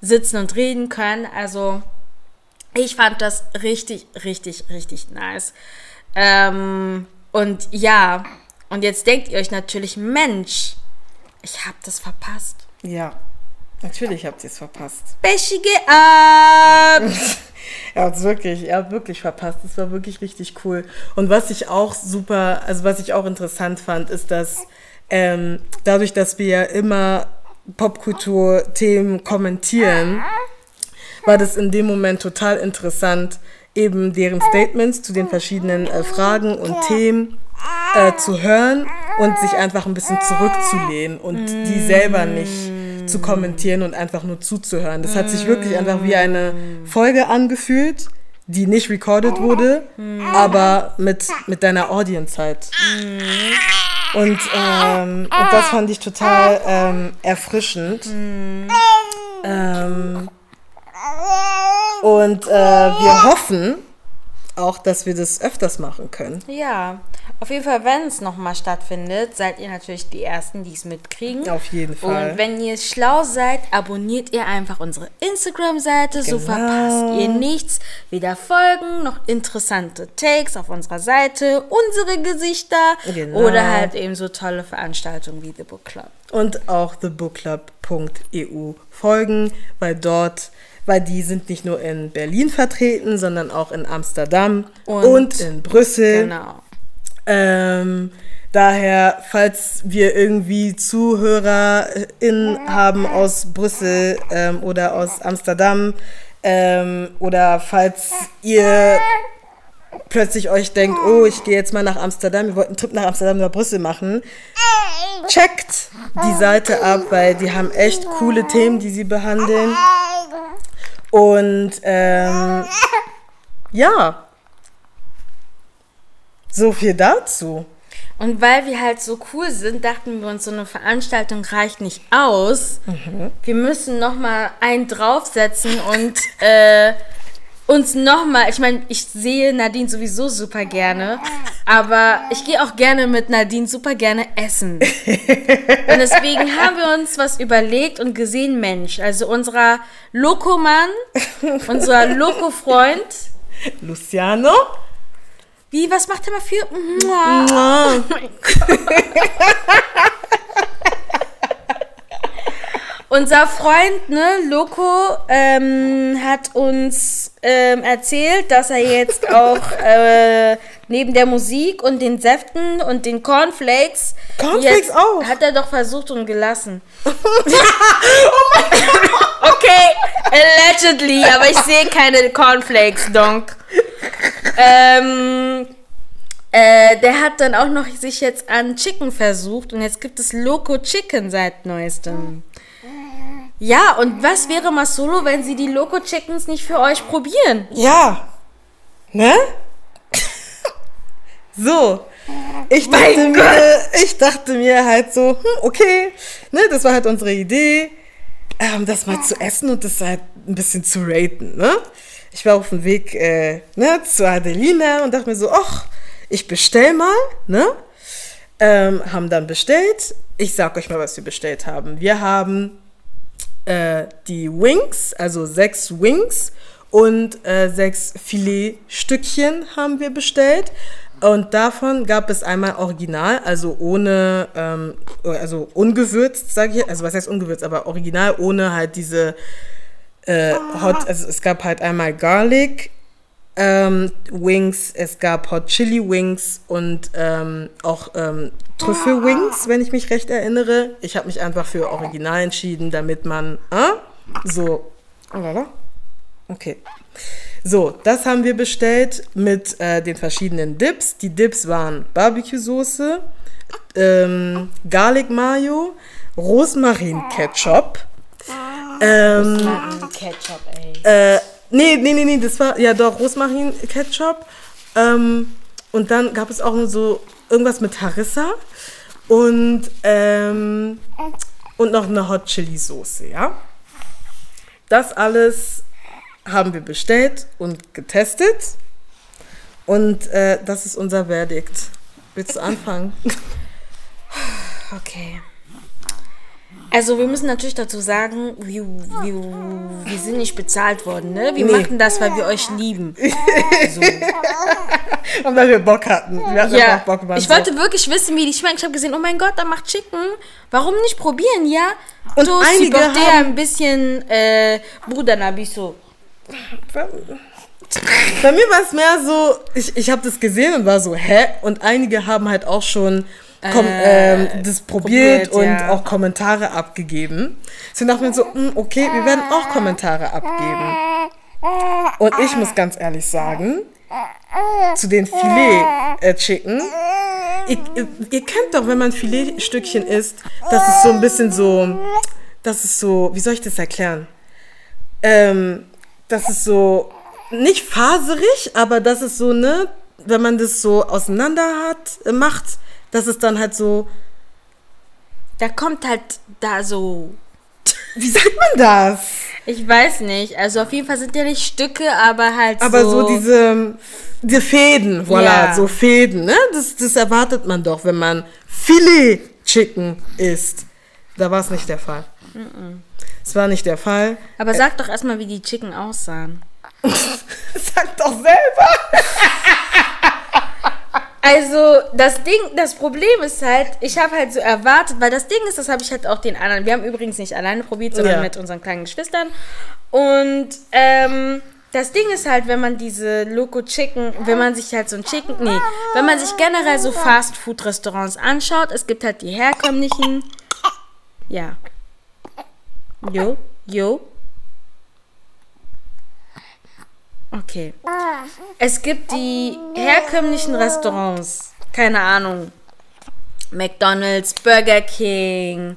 Speaker 1: Sitzen und reden können. Also Ich fand das richtig, richtig, richtig nice. Ähm, und ja, und jetzt denkt ihr euch natürlich, Mensch, ich habe das verpasst.
Speaker 2: Ja, natürlich habt ihr es verpasst.
Speaker 1: Bechi, geh ab!
Speaker 2: Er hat es wirklich, er hat wirklich verpasst. Das war wirklich richtig cool. Und was ich auch super, also was ich auch interessant fand, ist, dass ähm, dadurch, dass wir ja immer Popkultur-Themen kommentieren, war das in dem Moment total interessant, eben deren Statements zu den verschiedenen äh, Fragen und Themen äh, zu hören und sich einfach ein bisschen zurückzulehnen und die selber nicht zu kommentieren und einfach nur zuzuhören. Das hat sich wirklich einfach wie eine Folge angefühlt, die nicht recorded wurde, aber mit, mit deiner Audience halt. Und, ähm, und das fand ich total ähm, erfrischend. Ähm, und äh, wir hoffen auch, dass wir das öfters machen können.
Speaker 1: Ja, auf jeden Fall, wenn es nochmal stattfindet, seid ihr natürlich die Ersten, die es mitkriegen.
Speaker 2: Auf jeden Fall.
Speaker 1: Und wenn ihr schlau seid, abonniert ihr einfach unsere Instagram-Seite, so
Speaker 2: Genau.
Speaker 1: verpasst ihr nichts. Weder Folgen noch interessante Takes auf unserer Seite, unsere Gesichter
Speaker 2: Genau.
Speaker 1: oder halt eben so tolle Veranstaltungen wie The Book Club.
Speaker 2: und auch thebookclub.eu folgen, weil dort, weil die sind nicht nur in Berlin vertreten, sondern auch in Amsterdam und,
Speaker 1: Und-
Speaker 2: in Brüssel.
Speaker 1: Genau.
Speaker 2: Ähm, daher, falls wir irgendwie ZuhörerInnen haben aus Brüssel ähm, oder aus Amsterdam ähm, oder falls ihr plötzlich euch denkt, oh, ich gehe jetzt mal nach Amsterdam, wir wollten einen Trip nach Amsterdam oder Brüssel machen, checkt die Seite ab, weil die haben echt coole Themen, die sie behandeln. Und ähm, ja, so viel dazu.
Speaker 1: Und weil wir halt so cool sind, dachten wir uns, so eine Veranstaltung reicht nicht aus. Wir müssen noch mal einen draufsetzen und äh, uns noch mal. Ich meine, ich sehe Nadine sowieso super gerne, aber ich gehe auch gerne mit Nadine super gerne essen. Und deswegen haben wir uns was überlegt und gesehen, Mensch, also unserer Lokomann, unser Loko-Freund,
Speaker 2: Luciano?
Speaker 1: wie, was macht er mal für? Mua.
Speaker 2: Ah,
Speaker 1: Unser Freund, ne, Loco, ähm, hat uns ähm, erzählt, dass er jetzt auch äh, neben der Musik und den Säften und den Cornflakes.
Speaker 2: Cornflakes
Speaker 1: jetzt,
Speaker 2: auch?
Speaker 1: Hat er doch versucht und gelassen. okay, allegedly, aber ich sehe keine Cornflakes, Donk. Ähm. Äh, der hat dann auch noch sich jetzt an Chicken versucht und jetzt gibt es Loco Chicken seit neuestem. Ja, und was wäre mal solo, wenn sie die Loco Chickens nicht für euch probieren?
Speaker 2: ja. Ne? so. Ich dachte, mir, ich dachte mir halt so, hm, okay, ne, das war halt unsere Idee, ähm, das mal zu essen und das halt ein bisschen zu raten, ne? Ich war auf dem Weg äh, ne, zu Adelina und dachte mir so, ach, ich bestell mal, ne? Ähm, haben dann bestellt. Ich sag euch mal, was wir bestellt haben. Wir haben äh, die Wings, also sechs Wings und äh, sechs Filetstückchen haben wir bestellt. Und davon gab es einmal original, also ohne, ähm, also ungewürzt, sage ich, also was heißt ungewürzt, aber original ohne halt diese äh, Hot, also es gab halt einmal Garlic ähm, Wings, es gab Hot Chili Wings und ähm, auch ähm, Trüffel Wings, wenn ich mich recht erinnere. Ich habe mich einfach für Original entschieden, damit man äh, so. Okay. So, das haben wir bestellt mit äh, den verschiedenen Dips. Die Dips waren Barbecue-Soße, ähm, Garlic Mayo, Rosmarin-Ketchup. Ähm,
Speaker 1: Ketchup, ey.
Speaker 2: äh, nee, nee, nee, nee, das war, ja doch, Rosmarin-Ketchup. Ähm, und dann gab es auch nur so irgendwas mit Harissa und, ähm, und noch eine Hot Chili Soße, ja. Das alles haben wir bestellt und getestet. Und äh, das ist unser Verdikt. Willst du anfangen?
Speaker 1: Okay. Also wir müssen natürlich dazu sagen, wir, wir, wir sind nicht bezahlt worden, ne? Wir
Speaker 2: Nee.
Speaker 1: machen das, weil wir euch lieben. So.
Speaker 2: Und weil wir Bock hatten. Wir hatten
Speaker 1: Ja,
Speaker 2: Bock.
Speaker 1: ich
Speaker 2: so-
Speaker 1: wollte wirklich wissen, wie die schmecken. Ich habe gesehen, oh mein Gott, da macht Chicken. Warum nicht probieren, ja?
Speaker 2: Und
Speaker 1: so,
Speaker 2: einige haben-
Speaker 1: ein bisschen äh, Bruder Nabiso.
Speaker 2: Bei mir war es mehr so, ich, ich habe das gesehen und war so, hä? Und einige haben halt auch schon kom ähm, das probiert,
Speaker 1: probiert,
Speaker 2: und
Speaker 1: ja.
Speaker 2: auch Kommentare abgegeben. Deswegen dachte ich mir so, hm, okay, wir werden auch Kommentare abgeben. Und ich muss ganz ehrlich sagen, zu den Filet-Chicken, ihr, ihr, ihr kennt doch, wenn man Filetstückchen isst, das ist so ein bisschen so, das ist so, wie soll ich das erklären? Ähm, das ist so, nicht faserig, aber das ist so, ne, wenn man das so auseinander hat, äh, macht, das ist dann halt so,
Speaker 1: Da kommt halt da so.
Speaker 2: wie sagt man das?
Speaker 1: Ich weiß nicht. Also auf jeden Fall sind ja nicht Stücke, aber halt
Speaker 2: Aber
Speaker 1: so.
Speaker 2: so diese, diese Fäden, voilà,
Speaker 1: Ja.
Speaker 2: so Fäden, ne? Das, das erwartet man doch, wenn man Filet Chicken isst. Da war es nicht der Fall. Es war nicht der Fall.
Speaker 1: aber sag doch erstmal, wie die Chicken aussahen.
Speaker 2: Sag doch selber.
Speaker 1: Also, das Ding, das Problem ist halt, ich habe halt so erwartet, weil das Ding ist, das habe ich halt auch den anderen. Wir haben übrigens nicht alleine probiert, sondern
Speaker 2: Ja.
Speaker 1: mit unseren kleinen Geschwistern. Und ähm, das Ding ist halt, wenn man diese Loco Chicken, wenn man sich halt so ein Chicken, nee, wenn man sich generell so Fast Food Restaurants anschaut, es gibt halt die herkömmlichen, ja. Jo, jo. Okay. Es gibt die herkömmlichen Restaurants. Keine Ahnung. McDonald's, Burger King,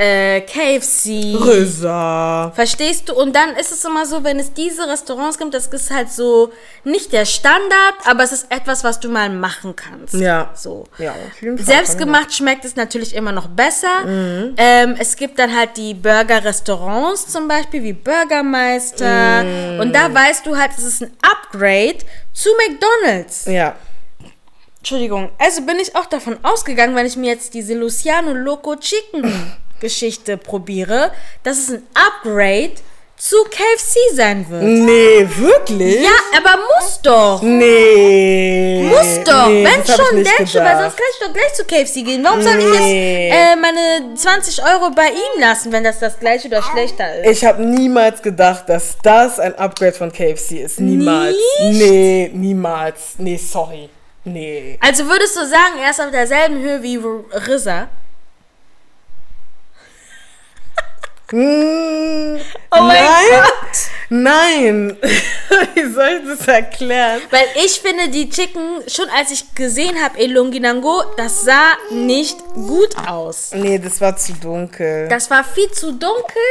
Speaker 1: äh, KFC.
Speaker 2: Röser.
Speaker 1: Verstehst du? Und dann ist es immer so, wenn es diese Restaurants gibt, das ist halt so nicht der Standard, aber es ist etwas, was du mal machen kannst.
Speaker 2: Ja.
Speaker 1: So.
Speaker 2: Ja, auf jeden Fall.
Speaker 1: Selbstgemacht schmeckt es natürlich immer noch besser.
Speaker 2: Mhm.
Speaker 1: Ähm, es gibt dann halt die Burger-Restaurants zum Beispiel, wie Burgermeister.
Speaker 2: Mhm.
Speaker 1: Und da weißt du halt, es ist ein Upgrade zu McDonalds.
Speaker 2: Ja.
Speaker 1: Entschuldigung. Also bin ich auch davon ausgegangen, wenn ich mir jetzt diese Luciano Loco Chicken Geschichte probiere, dass es ein Upgrade zu KFC sein wird.
Speaker 2: Nee, wirklich?
Speaker 1: Ja, aber muss doch.
Speaker 2: Nee.
Speaker 1: Muss doch.
Speaker 2: Nee,
Speaker 1: Wenn schon, denn schon, weil sonst kann ich doch gleich zu KFC gehen. Warum soll ich
Speaker 2: Nee.
Speaker 1: jetzt äh, meine 20 Euro bei ihm lassen, wenn das das gleiche oder schlechter ist?
Speaker 2: Ich habe niemals gedacht, dass das ein Upgrade von KFC ist. Niemals.
Speaker 1: Nicht?
Speaker 2: Nee, niemals. Nee, sorry. Nee.
Speaker 1: Also würdest du sagen, er ist auf derselben Höhe wie RZA?
Speaker 2: Mm,
Speaker 1: Oh mein
Speaker 2: nein. Nein. Wie soll ich das erklären?
Speaker 1: Weil ich finde, die Chicken, schon als ich gesehen habe, Elonginango, das sah nicht gut aus.
Speaker 2: Nee, das war zu dunkel.
Speaker 1: Das war viel zu dunkel.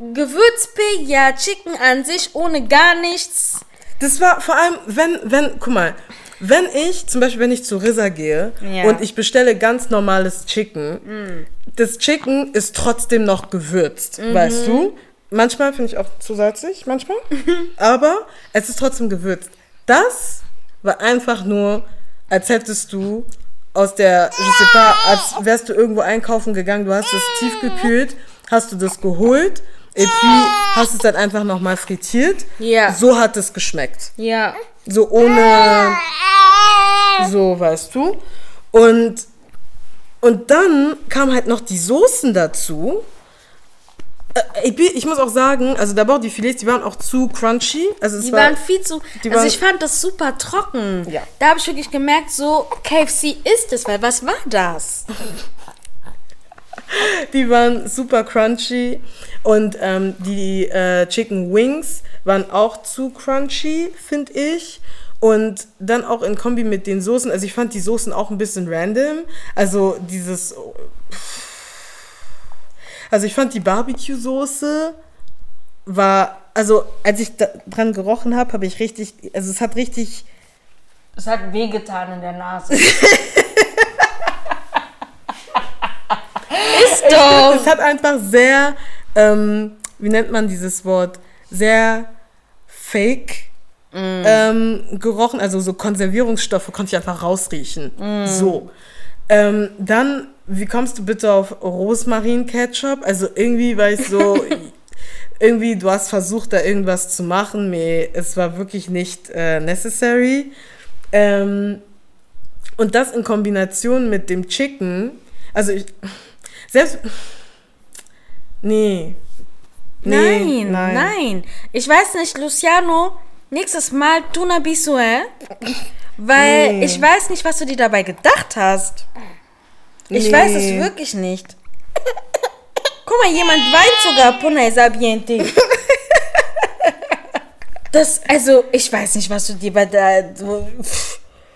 Speaker 1: Gewürzpig, ja, Chicken an sich ohne gar nichts.
Speaker 2: Das war vor allem, wenn, wenn, guck mal, wenn ich, zum Beispiel, wenn ich zu Rissa gehe
Speaker 1: Ja.
Speaker 2: und ich bestelle ganz normales Chicken, das Chicken ist trotzdem noch gewürzt, weißt du? Manchmal finde ich auch zu salzig, manchmal, aber es ist trotzdem gewürzt. Das war einfach nur, als hättest du aus der, je sais pas, als wärst du irgendwo einkaufen gegangen, du hast es tiefgekühlt, hast du das geholt, et puis hast es dann einfach nochmal frittiert.
Speaker 1: Ja.
Speaker 2: So hat es geschmeckt.
Speaker 1: Ja.
Speaker 2: So ohne, so, weißt du. Und, und dann kamen halt noch die Soßen dazu. Äh, Ich, muss auch sagen, also da die Filets, die waren auch zu crunchy. Also es
Speaker 1: Die
Speaker 2: war,
Speaker 1: waren viel zu. also
Speaker 2: waren-
Speaker 1: ich fand das super trocken.
Speaker 2: Ja.
Speaker 1: Da habe ich wirklich gemerkt, so KFC ist es, weil was war das?
Speaker 2: die waren super crunchy. Und ähm, die äh, Chicken Wings waren auch zu crunchy, finde ich. Und dann auch in Kombi mit den Soßen. Also ich fand die Soßen auch ein bisschen random. Also dieses. Also ich fand die Barbecue-Soße war. Also als ich da dran gerochen habe, habe ich richtig. Also es hat richtig.
Speaker 1: Es hat wehgetan in der Nase. ist doch.
Speaker 2: Es hat einfach sehr, ähm, wie nennt man dieses Wort? Sehr fake ähm, gerochen. Also so Konservierungsstoffe konnte ich einfach rausriechen. So. Ähm, dann, wie kommst du bitte auf Rosmarin-Ketchup? Also irgendwie war ich so, irgendwie, du hast versucht, da irgendwas zu machen, mir es war wirklich nicht äh, necessary. Ähm, und das in Kombination mit dem Chicken, also ich, selbst, nee. Nee,
Speaker 1: nein, nein, Ich weiß nicht, Luciano, nächstes Mal tuna bisu, äh? Weil
Speaker 2: Nee.
Speaker 1: ich weiß nicht, was du dir dabei gedacht hast. Ich
Speaker 2: Nee.
Speaker 1: weiß es wirklich nicht. Guck mal, jemand weint sogar Puna Sabiente. Das, also, ich weiß nicht, was du dir bei der.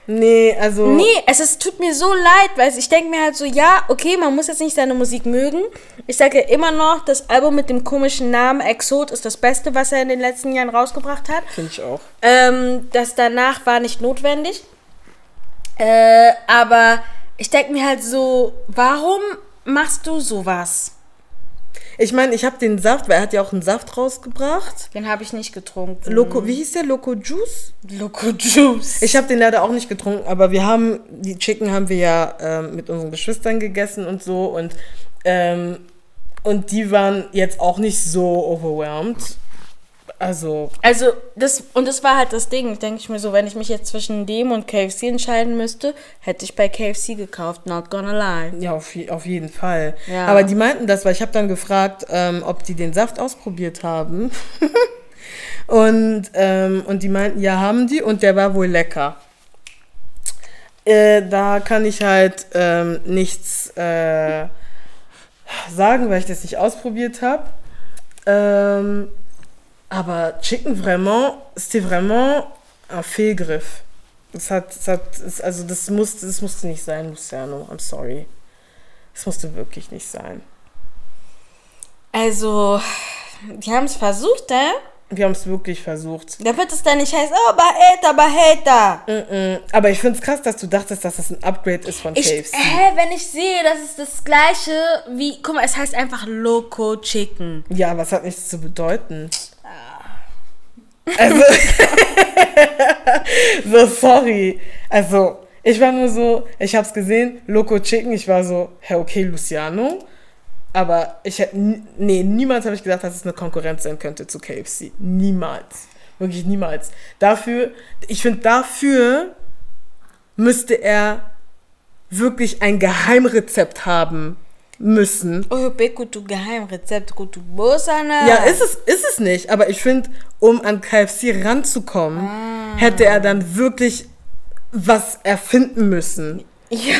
Speaker 2: Nee, also.
Speaker 1: Nee, es ist, tut mir so leid, weil ich denke mir halt so, ja, okay, man muss jetzt nicht seine Musik mögen. Ich sage immer noch, das Album mit dem komischen Namen Exot ist das Beste, was er in den letzten Jahren rausgebracht hat.
Speaker 2: Finde ich auch.
Speaker 1: Ähm, das danach war nicht notwendig. Äh, aber ich denke mir halt so, warum machst du sowas?
Speaker 2: Ich meine, ich habe den Saft, weil er hat ja auch einen Saft rausgebracht.
Speaker 1: Den habe ich nicht getrunken.
Speaker 2: Loco, wie hieß der? Loco Juice?
Speaker 1: Loco Juice.
Speaker 2: Ich habe den leider auch nicht getrunken, aber wir haben, die Chicken haben wir ja ähm, mit unseren Geschwistern gegessen und so und, ähm, und die waren jetzt auch nicht so overwhelmed. Also,
Speaker 1: Also, das, und das war halt das Ding, denke ich mir so, wenn ich mich jetzt zwischen dem und KFC entscheiden müsste, hätte ich bei KFC gekauft, not gonna lie.
Speaker 2: ja, auf, auf jeden Fall.
Speaker 1: Ja.
Speaker 2: Aber die meinten das, weil ich habe dann gefragt, ähm, ob die den Saft ausprobiert haben. und, ähm, und die meinten, ja, haben die und der war wohl lecker. Äh, da kann ich halt ähm, nichts äh, sagen, weil ich das nicht ausprobiert habe. Ähm, aber Chicken vraiment, c'était vraiment un Fehlgriff. Das hat, das hat, also das musste, das musste nicht sein, Luciano. I'm sorry. Das musste wirklich nicht sein.
Speaker 1: Also, die haben es versucht, äh?
Speaker 2: Wir haben es wirklich versucht.
Speaker 1: Da wird es dann nicht heißen, oh, Baheta, Baheta.
Speaker 2: Mm-mm. Aber ich finde es krass, dass du dachtest, dass das ein Upgrade ist von
Speaker 1: Ich,
Speaker 2: KFC.
Speaker 1: hä, wenn ich sehe, das ist das gleiche wie, guck mal, es heißt einfach Loco Chicken.
Speaker 2: Ja, aber es hat nichts zu bedeuten. Also, so sorry. Also, ich war nur so, ich hab's gesehen, Loco Chicken, ich war so, hä, okay, Luciano. Aber ich hätte, nee, niemals habe ich gedacht, dass es eine Konkurrenz sein könnte zu KFC. Niemals. Wirklich niemals. Dafür, ich finde, dafür müsste er wirklich ein Geheimrezept haben müssen.
Speaker 1: Oh, Geheimrezept.
Speaker 2: Ja, ist es, ist es nicht. Aber ich finde, um an KFC ranzukommen,
Speaker 1: Ah.
Speaker 2: hätte er dann wirklich was erfinden müssen.
Speaker 1: Ja.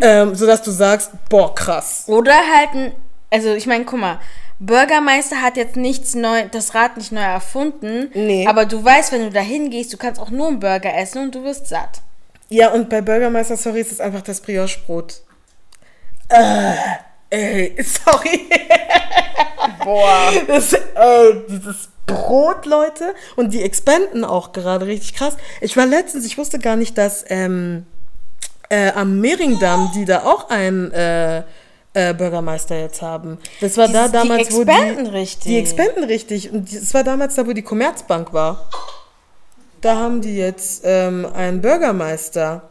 Speaker 2: Ähm, sodass du sagst, boah, krass.
Speaker 1: Oder halt ein, also ich meine, guck mal, Bürgermeister hat jetzt nichts neu, das Rad nicht neu erfunden.
Speaker 2: Nee.
Speaker 1: Aber du weißt, wenn du da hingehst, du kannst auch nur einen Burger essen und du wirst satt.
Speaker 2: Ja, und bei Bürgermeister, sorry, ist es einfach das Brioche-Brot. Äh, ey, sorry.
Speaker 1: Boah.
Speaker 2: Das, ey, dieses Brot, Leute. Und die expanden auch gerade richtig krass. Ich war letztens, ich wusste gar nicht, dass ähm, äh, am Mehringdamm die da auch einen äh, äh, Bürgermeister jetzt haben. Das war da
Speaker 1: Die-
Speaker 2: damals,
Speaker 1: die
Speaker 2: wo die...
Speaker 1: richtig.
Speaker 2: Die expanden richtig. Und das war damals da, wo die Commerzbank war. Da haben die jetzt ähm, einen Bürgermeister.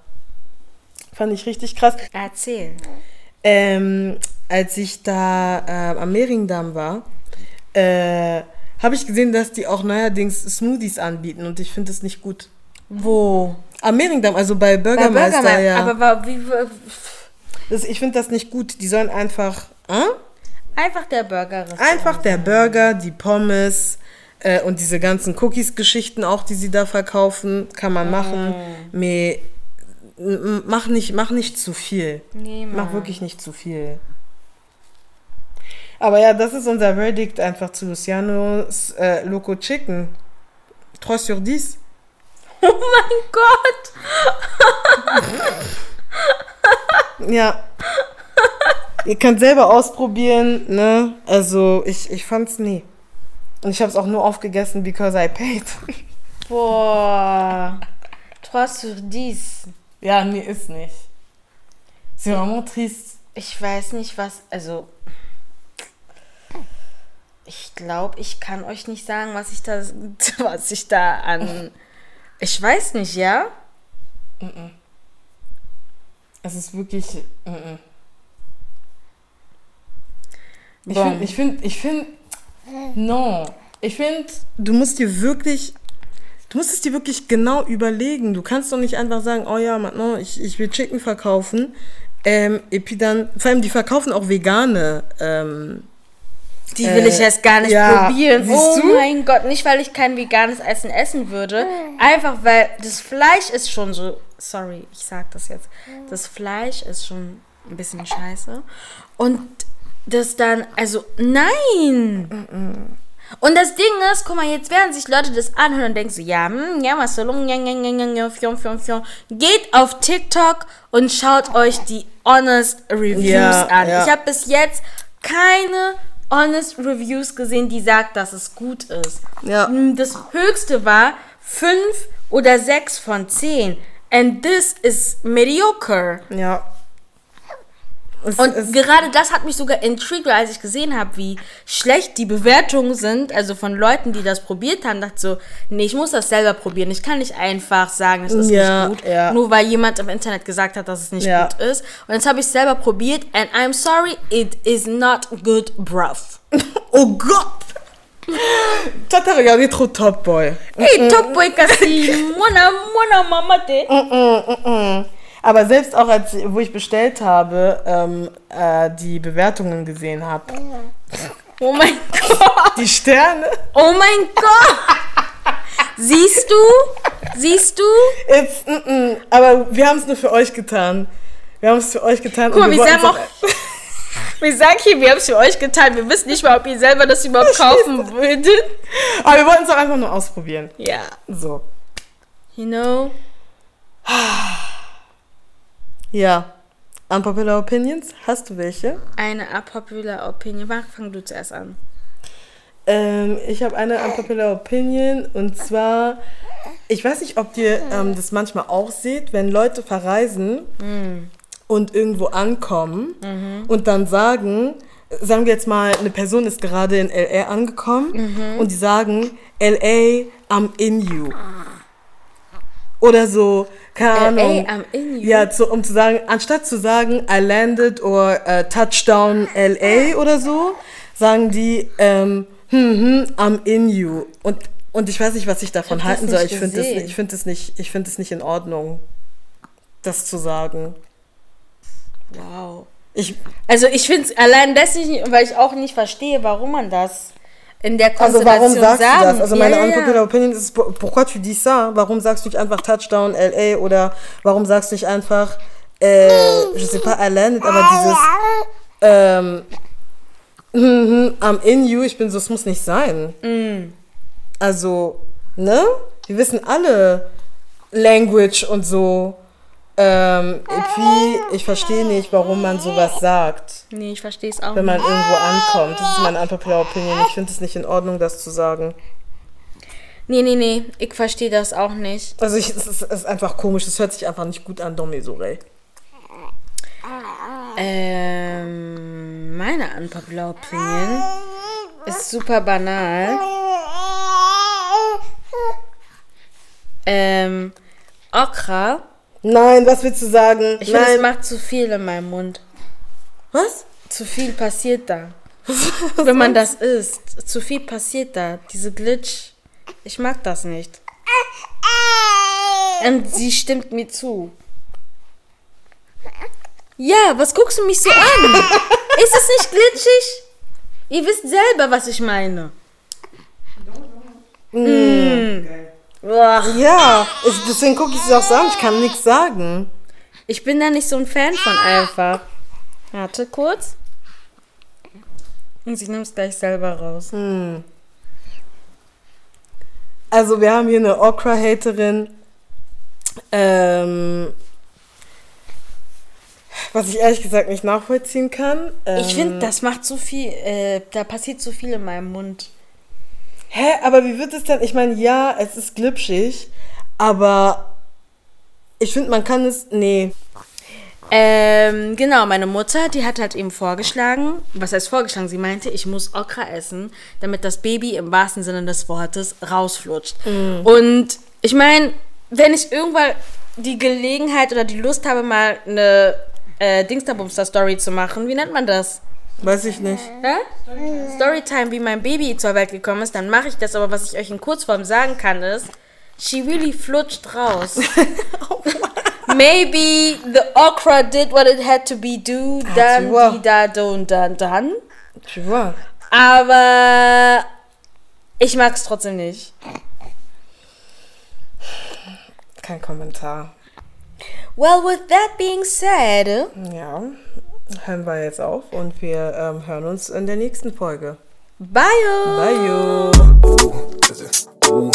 Speaker 2: Fand ich richtig krass.
Speaker 1: Erzähl.
Speaker 2: Ähm, als ich da äh, am Mehringdamm war, äh, habe ich gesehen, dass die auch neuerdings Smoothies anbieten und ich finde das nicht gut.
Speaker 1: Wo?
Speaker 2: Am Mehringdamm, also bei
Speaker 1: Bei
Speaker 2: Bürgermeister,
Speaker 1: Bürgermeister.
Speaker 2: ja.
Speaker 1: Aber wie,
Speaker 2: das, ich finde das nicht gut. Die sollen einfach, äh?
Speaker 1: einfach der Burger.
Speaker 2: einfach der Burger, die Pommes äh, und diese ganzen Cookies-Geschichten auch, die sie da verkaufen, kann man machen. Me, m- mach nicht, mach nicht zu viel.
Speaker 1: Nee,
Speaker 2: Mach wirklich nicht zu viel. Aber ja, das ist unser Verdict einfach zu Lucianos äh, Loco Chicken. 3 sur 10.
Speaker 1: Oh mein Gott.
Speaker 2: Ja. Ihr könnt selber ausprobieren, ne? Also, ich, ich fand's nie. Und ich habe es auch nur aufgegessen, because I paid.
Speaker 1: Boah. 3 sur 10.
Speaker 2: ja, nee, ist nicht. C'est vraiment triste.
Speaker 1: Ich weiß nicht, was. Also. Ich glaube, ich kann euch nicht sagen, was ich da, was ich da an. Ich weiß nicht, ja?
Speaker 2: Es ist wirklich. mm. Ich finde, ich finde, ich finde, no. Ich finde, du musst dir wirklich, du musst es dir wirklich genau überlegen. Du kannst doch nicht einfach sagen, oh ja, maintenant, ich, ich will Chicken verkaufen. Ähm, et puis dann, vor allem, die verkaufen auch vegane. Ähm,
Speaker 1: Die will ich
Speaker 2: Äh,
Speaker 1: jetzt gar nicht
Speaker 2: ja,
Speaker 1: probieren.
Speaker 2: siehst
Speaker 1: oh
Speaker 2: du?
Speaker 1: mein Gott, nicht weil ich kein veganes Essen essen würde. Einfach weil das Fleisch ist schon so. Sorry, ich sag das jetzt. Das Fleisch ist schon ein bisschen scheiße. Und das dann, also nein. Und das Ding ist, guck mal, jetzt werden sich Leute das anhören und denken so, ja, hm, ja, was soll. Geht auf TikTok und schaut euch die Honest Reviews
Speaker 2: Ja,
Speaker 1: an.
Speaker 2: ja.
Speaker 1: Ich habe bis jetzt keine Honest Reviews gesehen, die sagt, dass es gut ist.
Speaker 2: Ja.
Speaker 1: Mm, Das höchste war 5 oder 6 von 10. And this is mediocre.
Speaker 2: ja. Es,
Speaker 1: Und
Speaker 2: es,
Speaker 1: gerade das hat mich sogar intrigued, weil als ich gesehen habe, wie schlecht die Bewertungen sind, also von Leuten, die das probiert haben, dachte ich so, nee, ich muss das selber probieren. Ich kann nicht einfach sagen, es ist
Speaker 2: Ja,
Speaker 1: nicht gut,
Speaker 2: ja.
Speaker 1: nur weil jemand im Internet gesagt hat, dass es nicht
Speaker 2: Ja.
Speaker 1: gut ist. Und jetzt habe ich es selber probiert and I'm sorry, it is not good, bruv.
Speaker 2: oh Gott! T'as regardé trop Top Boy.
Speaker 1: Hey, top boy kasi, mona, mona, mama de.
Speaker 2: Aber selbst auch, als wo ich bestellt habe, ähm, äh, die Bewertungen gesehen habe.
Speaker 1: Oh mein Gott.
Speaker 2: Die Sterne.
Speaker 1: Oh mein Gott! Siehst du? Siehst du?
Speaker 2: It's, mm -mm. Aber wir haben es nur für euch getan. Wir haben es für euch getan.
Speaker 1: Guck mal, wir
Speaker 2: wollten's
Speaker 1: sagen auch. Wir sagen hier, wir haben es für euch getan. Wir wissen nicht mal, ob ihr selber das überhaupt kaufen würdet.
Speaker 2: Aber wir wollten es auch einfach nur ausprobieren.
Speaker 1: Ja.
Speaker 2: So.
Speaker 1: You know?
Speaker 2: Ja. Unpopular Opinions? Hast du welche?
Speaker 1: Eine unpopular Opinion. Mach, fang du zuerst an.
Speaker 2: Ähm, ich habe eine unpopular Opinion und zwar, ich weiß nicht, ob ihr ähm, das manchmal auch seht, wenn Leute verreisen und irgendwo ankommen und dann sagen, sagen wir jetzt mal, eine Person ist gerade in LA angekommen und die sagen, LA, I'm in you. Oder so, keine
Speaker 1: LA,
Speaker 2: Ahnung.
Speaker 1: I'm in you.
Speaker 2: Ja, so, um zu sagen, anstatt zu sagen, I landed or äh, touchdown LA oder so, sagen die, ähm, hm, hm, I'm in you. Und, und ich weiß nicht, was ich davon
Speaker 1: Ich
Speaker 2: halten soll. Ich finde ich find das, nicht- ich find das nicht in Ordnung, das zu sagen.
Speaker 1: Wow.
Speaker 2: Ich,
Speaker 1: Also ich finde es allein deswegen, weil ich auch nicht verstehe, warum man das in der
Speaker 2: also
Speaker 1: Konstellation
Speaker 2: warum sagst
Speaker 1: sagen.
Speaker 2: du das? Also meine
Speaker 1: ja,
Speaker 2: unpopular
Speaker 1: ja.
Speaker 2: Opinion ist, pour- pourquoi tu dis ça? Warum sagst du nicht einfach Touchdown LA oder warum sagst du nicht einfach, äh, je sais pas, I landed, aber dieses, ähm, hm, hm, I'm in you, ich bin so, es muss nicht sein.
Speaker 1: Mm.
Speaker 2: Also, ne? Wir wissen alle Language und so. Ähm, et puis, ich verstehe nicht, warum man sowas sagt,
Speaker 1: Nee, ich verstehe es auch
Speaker 2: wenn man
Speaker 1: nicht.
Speaker 2: irgendwo ankommt. Das ist meine unpopular Opinion. Ich finde es nicht in Ordnung, das zu sagen.
Speaker 1: Nee, nee, nee, ich verstehe das auch nicht.
Speaker 2: Also, ich, es, ist, es ist einfach komisch. Es hört sich einfach nicht gut an, Domi Sorey.
Speaker 1: Ähm, meine unpopular Opinion ist super banal. Ähm, Okra.
Speaker 2: Nein, was willst du sagen?
Speaker 1: Ich finde, es macht zu viel in meinem Mund.
Speaker 2: Was?
Speaker 1: Zu viel passiert da. Wenn man das isst. Zu viel passiert da. Diese Glitch. Ich mag das nicht. Und sie stimmt mir zu. Ja, was guckst du mich so an? Ist es nicht glitschig? Ihr wisst selber, was ich meine.
Speaker 3: Geil.
Speaker 1: Boah.
Speaker 2: Ja, ich, deswegen gucke ich es auch so an. Ich kann nichts sagen.
Speaker 1: Ich bin da nicht so ein Fan von einfach. Warte kurz. Und sie nimmt es gleich selber raus.
Speaker 2: Also wir haben hier eine Okra-Haterin. Ähm, was ich ehrlich gesagt nicht nachvollziehen kann. Ähm,
Speaker 1: Ich finde, das macht so viel, äh, da passiert so viel in meinem Mund.
Speaker 2: Hä, aber wie wird es denn? Ich meine, ja, es ist glitschig, aber ich finde, man kann es. Nee.
Speaker 1: Ähm, genau, meine Mutter, die hat halt eben vorgeschlagen, was heißt vorgeschlagen? Sie meinte, ich muss Okra essen, damit das Baby im wahrsten Sinne des Wortes rausflutscht. Und ich meine, wenn ich irgendwann die Gelegenheit oder die Lust habe, mal eine äh, Dingsterbumster-Story zu machen, wie nennt man das?
Speaker 2: Weiß ich nicht.
Speaker 1: Ja? Storytime, wie mein Baby zur Welt gekommen ist, dann mache ich das. Aber was ich euch in Kurzform sagen kann, ist, she really flutscht raus. Maybe the okra did what it had to be do, dann
Speaker 2: sie wahr.
Speaker 1: die da, don, dann, dann. Aber ich mag es trotzdem nicht.
Speaker 2: Kein Kommentar.
Speaker 1: Well, with that being said,
Speaker 2: Ja, hören wir jetzt auf und wir ähm, hören uns in der nächsten Folge.
Speaker 1: bye.
Speaker 2: Bye.
Speaker 4: Ooh,